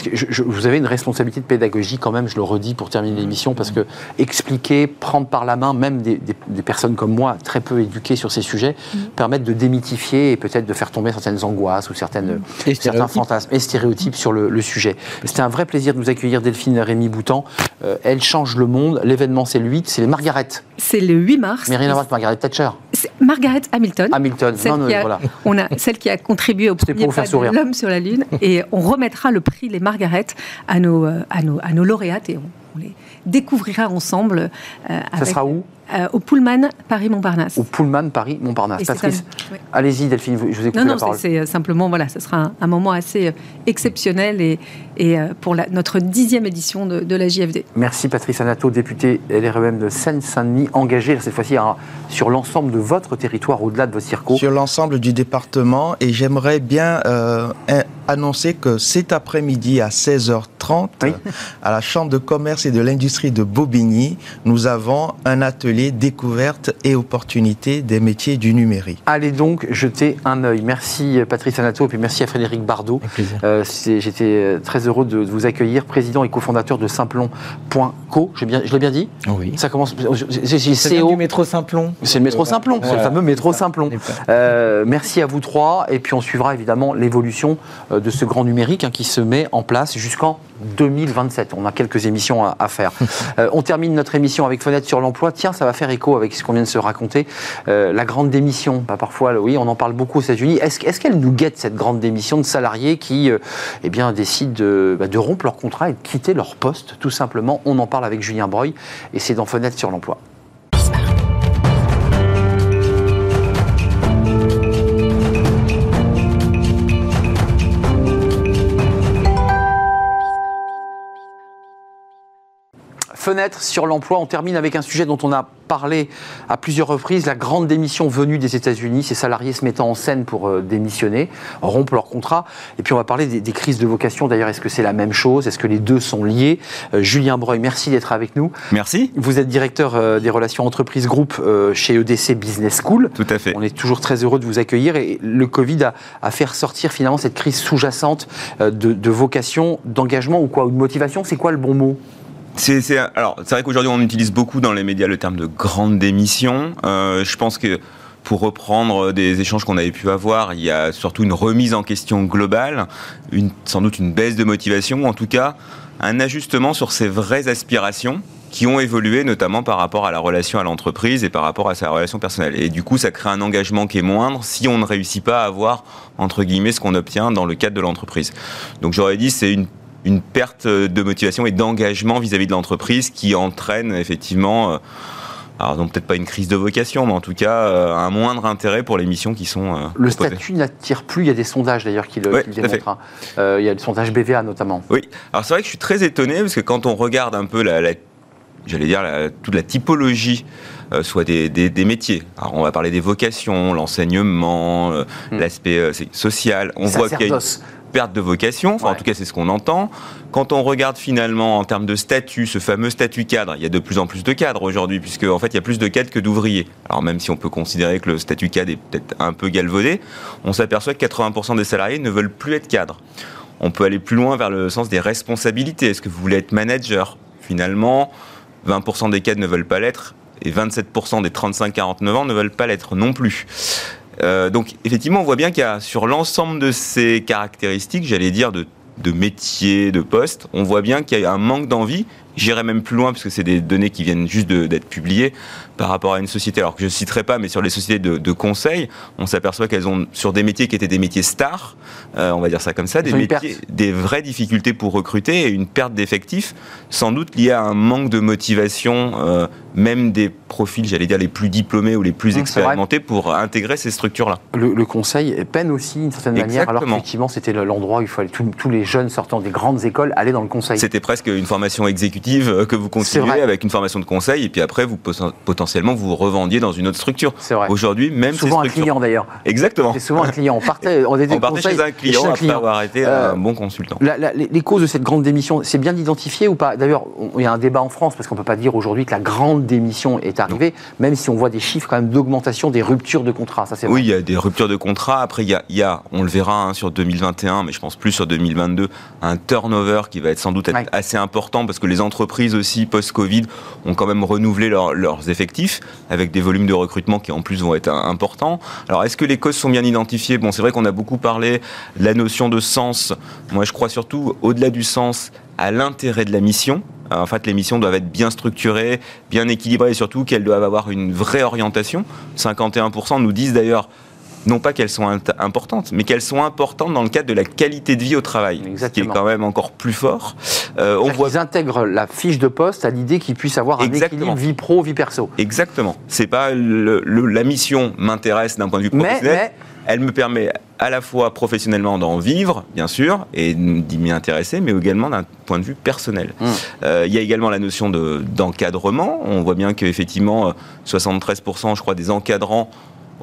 vous avez une responsabilité de pédagogie quand même, je le redis pour terminer l'émission, parce que expliquer, prendre par la main, même des, personnes comme moi, très peu éduquées sur ces sujets, mm. permettent de démythifier et peut-être de faire tomber certaines angoisses ou certaines, certains fantasmes et stéréotypes sur le, sujet. C'était un vrai plaisir de nous accueillir Delphine Rémy Boutan. Euh, elle change le monde. L'événement, c'est le 8, c'est les Margaret. C'est le 8 mars. Mais rien à voir avec Margaret Thatcher. Margaret Hamilton. Hamilton, non, non, voilà. On a celle qui a contribué au premier pas de l'homme sur la Lune. Et on remettra le prix Les Margaret à nos, euh, à nos, à nos lauréates et on, les découvrira ensemble. Euh, Ça sera où? Au Pullman Paris-Montparnasse. Au Pullman Paris-Montparnasse. Patrice, allez-y Delphine, je vous écoute non, non, c'est simplement, voilà, ce sera un, moment assez exceptionnel et, et pour la, notre dixième édition de, de, la JFD. Merci Patrice Anato, député LREM de Seine-Saint-Denis, engagé cette fois-ci sur l'ensemble de votre territoire, au-delà de vos circos. Sur l'ensemble du département, et j'aimerais bien annoncer que cet après-midi à 16h30, à la Chambre de commerce et de l'industrie de Bobigny, nous avons un atelier découverte et opportunité des métiers du numérique. Allez donc jeter un œil. Merci Patrice Anato et puis merci à Frédéric Bardot. Euh, J'étais euh, très heureux de vous accueillir, président et cofondateur de Simplon.co. Je l'ai bien dit? Oui. Ça commence. C'est du métro Simplon. C'est le métro Simplon, c'est le fameux métro Simplon. Euh, merci à vous trois et puis on suivra évidemment l'évolution euh, de ce grand numérique hein, qui se met en place jusqu'en 2027. On a quelques émissions à, faire. *laughs* Euh, on termine notre émission avec Fenêtre sur l'emploi. Tiens, ça va faire écho avec ce qu'on vient de se raconter. Euh, la grande démission, bah, parfois, oui, on en parle beaucoup aux États-Unis. Est-ce qu'elle nous guette cette grande démission de salariés qui eh bien, décident de, bah, de, rompre leur contrat et de quitter leur poste, tout simplement? On en parle avec Julien Breuil et c'est dans Fenêtre sur l'emploi. Fenêtre sur l'emploi, on termine avec un sujet dont on a parlé à plusieurs reprises, la grande démission venue des États-Unis, ces salariés se mettant en scène pour euh, démissionner, rompre leur contrat. Et puis on va parler des, crises de vocation. D'ailleurs, est-ce que c'est la même chose? Est-ce que les deux sont liés? Euh, Julien Breuil, merci d'être avec nous. Merci. Vous êtes directeur euh, des relations entreprises groupe chez EDC Business School. Tout à fait. On est toujours très heureux de vous accueillir. Et le Covid a, a fait ressortir finalement cette crise sous-jacente de, de vocation, d'engagement ou quoi Ou de motivation? C'est quoi le bon mot? C'est, alors, c'est vrai qu'aujourd'hui, on utilise beaucoup dans les médias le terme de grande démission. Euh, je pense que pour reprendre des échanges qu'on avait pu avoir, il y a surtout une remise en question globale, sans doute une baisse de motivation, en tout cas un ajustement sur ses vraies aspirations qui ont évolué notamment par rapport à la relation à l'entreprise et par rapport à sa relation personnelle. Et du coup, ça crée un engagement qui est moindre si on ne réussit pas à avoir, entre guillemets, ce qu'on obtient dans le cadre de l'entreprise. Donc j'aurais dit, c'est une une perte de motivation et d'engagement vis-à-vis de l'entreprise qui entraîne effectivement, euh, alors non peut-être pas une crise de vocation, mais en tout cas euh, un moindre intérêt pour les missions qui sont. Euh, le statut n'attire plus. Il y a des sondages d'ailleurs qui le, démontrent. Hein. il y a le sondage BVA notamment. Oui. Alors c'est vrai que je suis très étonné parce que quand on regarde un peu la, j'allais dire toute la typologie soit des, des, métiers. Alors on va parler des vocations, l'enseignement, hmm. l'aspect social. On voit qu'il y a une perte de vocation, enfin en tout cas c'est ce qu'on entend. Quand on regarde finalement en termes de statut, ce fameux statut cadre, il y a de plus en plus de cadres aujourd'hui, puisque en fait il y a plus de cadres que d'ouvriers. Alors même si on peut considérer que le statut cadre est peut-être un peu galvaudé, on s'aperçoit que 80% des salariés ne veulent plus être cadres. On peut aller plus loin vers le sens des responsabilités. Est-ce que vous voulez être manager? Finalement, 20% des cadres ne veulent pas l'être et 27% des 35-49 ans ne veulent pas l'être non plus. Euh, donc effectivement, on voit bien qu'il y a sur l'ensemble de ces caractéristiques, j'allais dire de, de métiers, de postes, on voit bien qu'il y a un manque d'envie. J'irai même plus loin parce que c'est des données qui viennent juste d'être publiées par rapport à une société, alors que je ne citerai pas, mais sur les sociétés de, conseil, on s'aperçoit qu'elles ont, sur des métiers qui étaient des métiers stars, euh, on va dire ça comme ça, des, métiers, des vraies difficultés pour recruter et une perte d'effectifs, sans doute liée à un manque de motivation, euh, même des profils, j'allais dire, les plus diplômés ou les plus expérimentés pour intégrer ces structures-là. Le, conseil peine aussi, d'une certaine manière, alors qu'effectivement, c'était l'endroit où il fallait tous les jeunes sortant des grandes écoles aller dans le conseil. C'était presque une formation exécutive euh, que vous continuez avec une formation de conseil, et puis après, vous potentiellement vous revendiez dans une autre structure. C'est vrai. Aujourd'hui, même souvent un client d'ailleurs. Exactement. C'est souvent un client. On partait, on, était *laughs* on partait chez un client après avoir été euh, un bon consultant. les, causes de cette grande démission, c'est bien identifié ou pas? D'ailleurs, il y a un débat en France parce qu'on peut pas dire aujourd'hui que la grande démission est arrivée, même si on voit des chiffres quand même d'augmentation des ruptures de contrat. Ça, c'est oui, il y a des ruptures de contrat. Après, il y a, il y a on le verra hein, sur 2021, mais je pense plus sur 2022, un turnover qui va être sans doute être assez important parce que les entreprises aussi post-Covid ont quand même renouvelé leurs effectifs avec des volumes de recrutement qui en plus vont être importants. Alors est-ce que les causes sont bien identifiées? Bon, c'est vrai qu'on a beaucoup parlé de la notion de sens. Moi, je crois surtout, au-delà du sens, à l'intérêt de la mission. En fait, les missions doivent être bien structurées, bien équilibrées et surtout qu'elles doivent avoir une vraie orientation. 51% nous disent d'ailleurs non pas qu'elles sont importantes, mais qu'elles sont importantes dans le cadre de la qualité de vie au travail, ce qui est quand même encore plus fort. Euh, on voit... Ils intègrent la fiche de poste à l'idée qu'ils puissent avoir un équilibre vie pro, vie perso. Exactement. C'est pas la mission m'intéresse d'un point de vue professionnel. Elle me permet à la fois professionnellement d'en vivre, bien sûr, et d'y m'y intéresser, mais également d'un point de vue personnel. Mmh. Euh, il y a également la notion d'encadrement. On voit bien qu'effectivement, 73%, je crois, des encadrants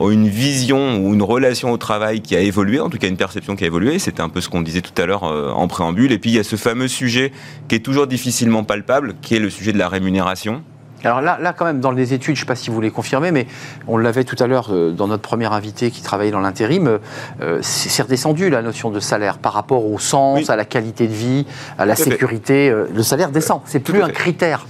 ont une vision ou une relation au travail qui a évolué, en tout cas une perception qui a évolué. C'était un peu ce qu'on disait tout à l'heure euh, en préambule. Et puis il y a ce fameux sujet qui est toujours difficilement palpable, qui est le sujet de la rémunération. Alors là, là, quand même, dans les études, je ne sais pas si vous les confirmez, mais on l'avait tout à l'heure euh, dans notre premier invité qui travaillait dans l'intérim, euh, c'est redescendu la notion de salaire par rapport au sens, à la qualité de vie, à la sécurité. le salaire descend, c'est plus un critère.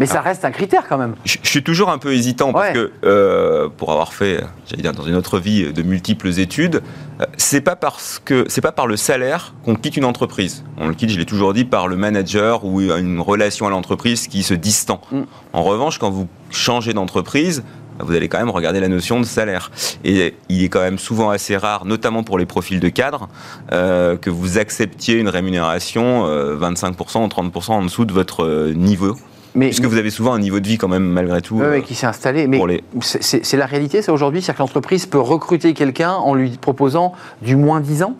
Mais ça ah. reste un critère quand même. Je, suis toujours un peu hésitant parce que euh, pour avoir fait, j'allais dire dans une autre vie, de multiples études, euh, c'est pas parce que c'est pas par le salaire qu'on quitte une entreprise. On le quitte, je l'ai toujours dit, par le manager ou une relation à l'entreprise qui se distend. Mm. En revanche, quand vous changez d'entreprise, vous allez quand même regarder la notion de salaire. Et il est quand même souvent assez rare, notamment pour les profils de cadre, euh, que vous acceptiez une rémunération 25% ou 30% en dessous de votre niveau mais, Puisque vous avez souvent un niveau de vie quand même malgré tout. Oui, euh, qui s'est installé. Mais c'est la réalité, ça aujourd'hui C'est-à-dire que l'entreprise peut recruter quelqu'un en lui proposant du moins 10 ans?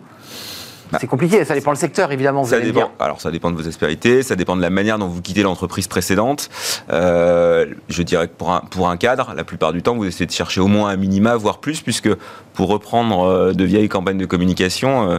Bah, c'est compliqué, ça dépend le secteur évidemment. Vous ça dépend. Alors ça dépend de vos aspérités, ça dépend de la manière dont vous quittez l'entreprise précédente. Euh, je dirais que pour un, pour un cadre, la plupart du temps, vous essayez de chercher au moins un minima, voire plus, puisque pour reprendre euh, de vieilles campagnes de communication,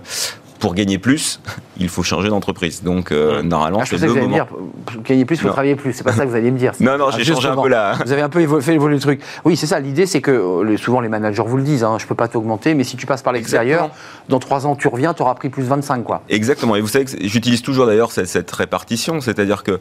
pour gagner plus, il faut changer d'entreprise. Donc, euh, normalement, ah, c'est le moment. Dire, pour gagner plus, il faut travailler plus. C'est pas ça que vous alliez me dire. *laughs* Non, non, j'ai changé un peu là. Vous avez un peu fait évoluer le truc. Oui, c'est ça. L'idée, c'est que euh, souvent les managers vous le disent. Hein, je peux pas t'augmenter, mais si tu passes par l'extérieur, dans trois ans, tu reviens, tu auras pris plus 25, quoi. Exactement. Et vous savez que j'utilise toujours d'ailleurs cette, cette répartition, c'est-à-dire que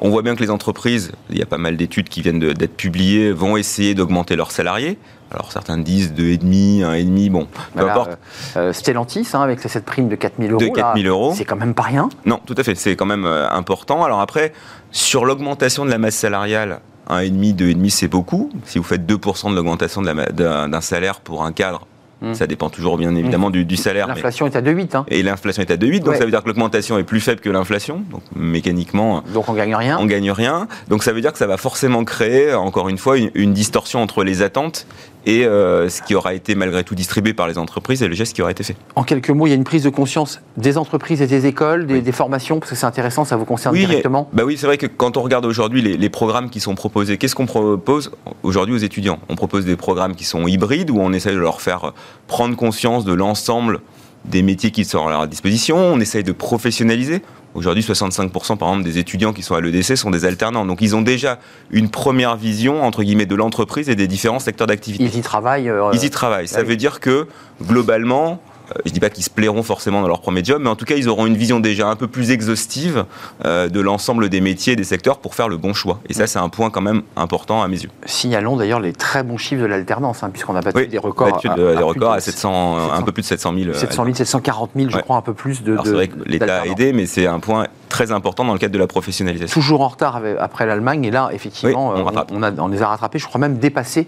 on voit bien que les entreprises, il y a pas mal d'études qui viennent d'être publiées, vont essayer d'augmenter leurs salariés. Alors certains disent 2,5, 1,5, bon, peu importe. Euh, Stellantis, hein, avec cette prime de 4000 euros, de 4000 euros. c'est quand même pas rien. Non, tout à fait, c'est quand même euh, important. Alors après, sur l'augmentation de la masse salariale, 1,5, 2,5, c'est beaucoup. Si vous faites 2% de l'augmentation d'un salaire pour un cadre, Hmm. Ça dépend toujours bien évidemment hmm. du, salaire. L'inflation est à 2,8. Hein. Et l'inflation est à 2,8, donc ça veut dire que l'augmentation est plus faible que l'inflation. Donc mécaniquement. Donc on gagne rien. On gagne rien. Donc ça veut dire que ça va forcément créer, encore une fois, une distorsion entre les attentes et euh, ce qui aura été malgré tout distribué par les entreprises et le geste qui aura été fait. En quelques mots, il y a une prise de conscience des entreprises et des écoles, des, formations, parce que c'est intéressant, ça vous concerne directement bah Oui, c'est vrai que quand on regarde aujourd'hui les, programmes qui sont proposés, qu'est-ce qu'on propose aujourd'hui aux étudiants? On propose des programmes qui sont hybrides, où on essaie de leur faire prendre conscience de l'ensemble des métiers qui sont à leur disposition, on essaye de professionnaliser. Aujourd'hui, 65% par exemple des étudiants qui sont à l'EDC sont des alternants. Donc ils ont déjà une première vision entre guillemets de l'entreprise et des différents secteurs d'activité. Ils y travaillent. Euh, ils y travaillent. Ça veut dire que globalement, je dis pas qu'ils se plairont forcément dans leur premier job, mais en tout cas, ils auront une vision déjà un peu plus exhaustive euh, de l'ensemble des métiers et des secteurs pour faire le bon choix. Et ça, c'est un point quand même important à mes yeux. Signalons d'ailleurs les très bons chiffres de l'alternance, hein, puisqu'on a battu des records. Battu des records à 700, un peu plus de 700 000. 700 000, 740 000, je crois, un peu plus de. c'est vrai que l'État a aidé, mais c'est un point très important dans le cadre de la professionnalisation. Toujours en retard après l'Allemagne, et là, effectivement, on, euh, on, les a rattrapés, je crois même dépassés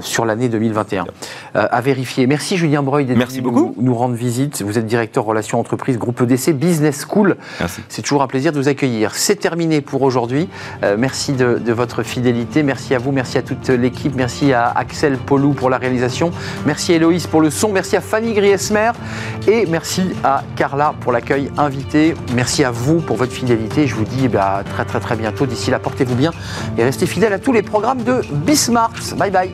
sur l'année 2021. à vérifier. Merci Julien Breuil d'être venu nous, nous rendre visite. Vous êtes directeur relations entreprises groupe EDC Business School. C'est toujours un plaisir de vous accueillir. C'est terminé pour aujourd'hui. Euh, merci de, votre fidélité. Merci à vous. Merci à toute l'équipe. Merci à Axel Polou pour la réalisation. Merci à Héloïse pour le son. Merci à Fanny Griesmer. Et merci à Carla pour l'accueil invité. Merci à vous pour votre fidélité. Je vous dis ben, très très très bientôt. D'ici là, portez-vous bien et restez fidèles à tous les programmes de Bismarck. Bye bye.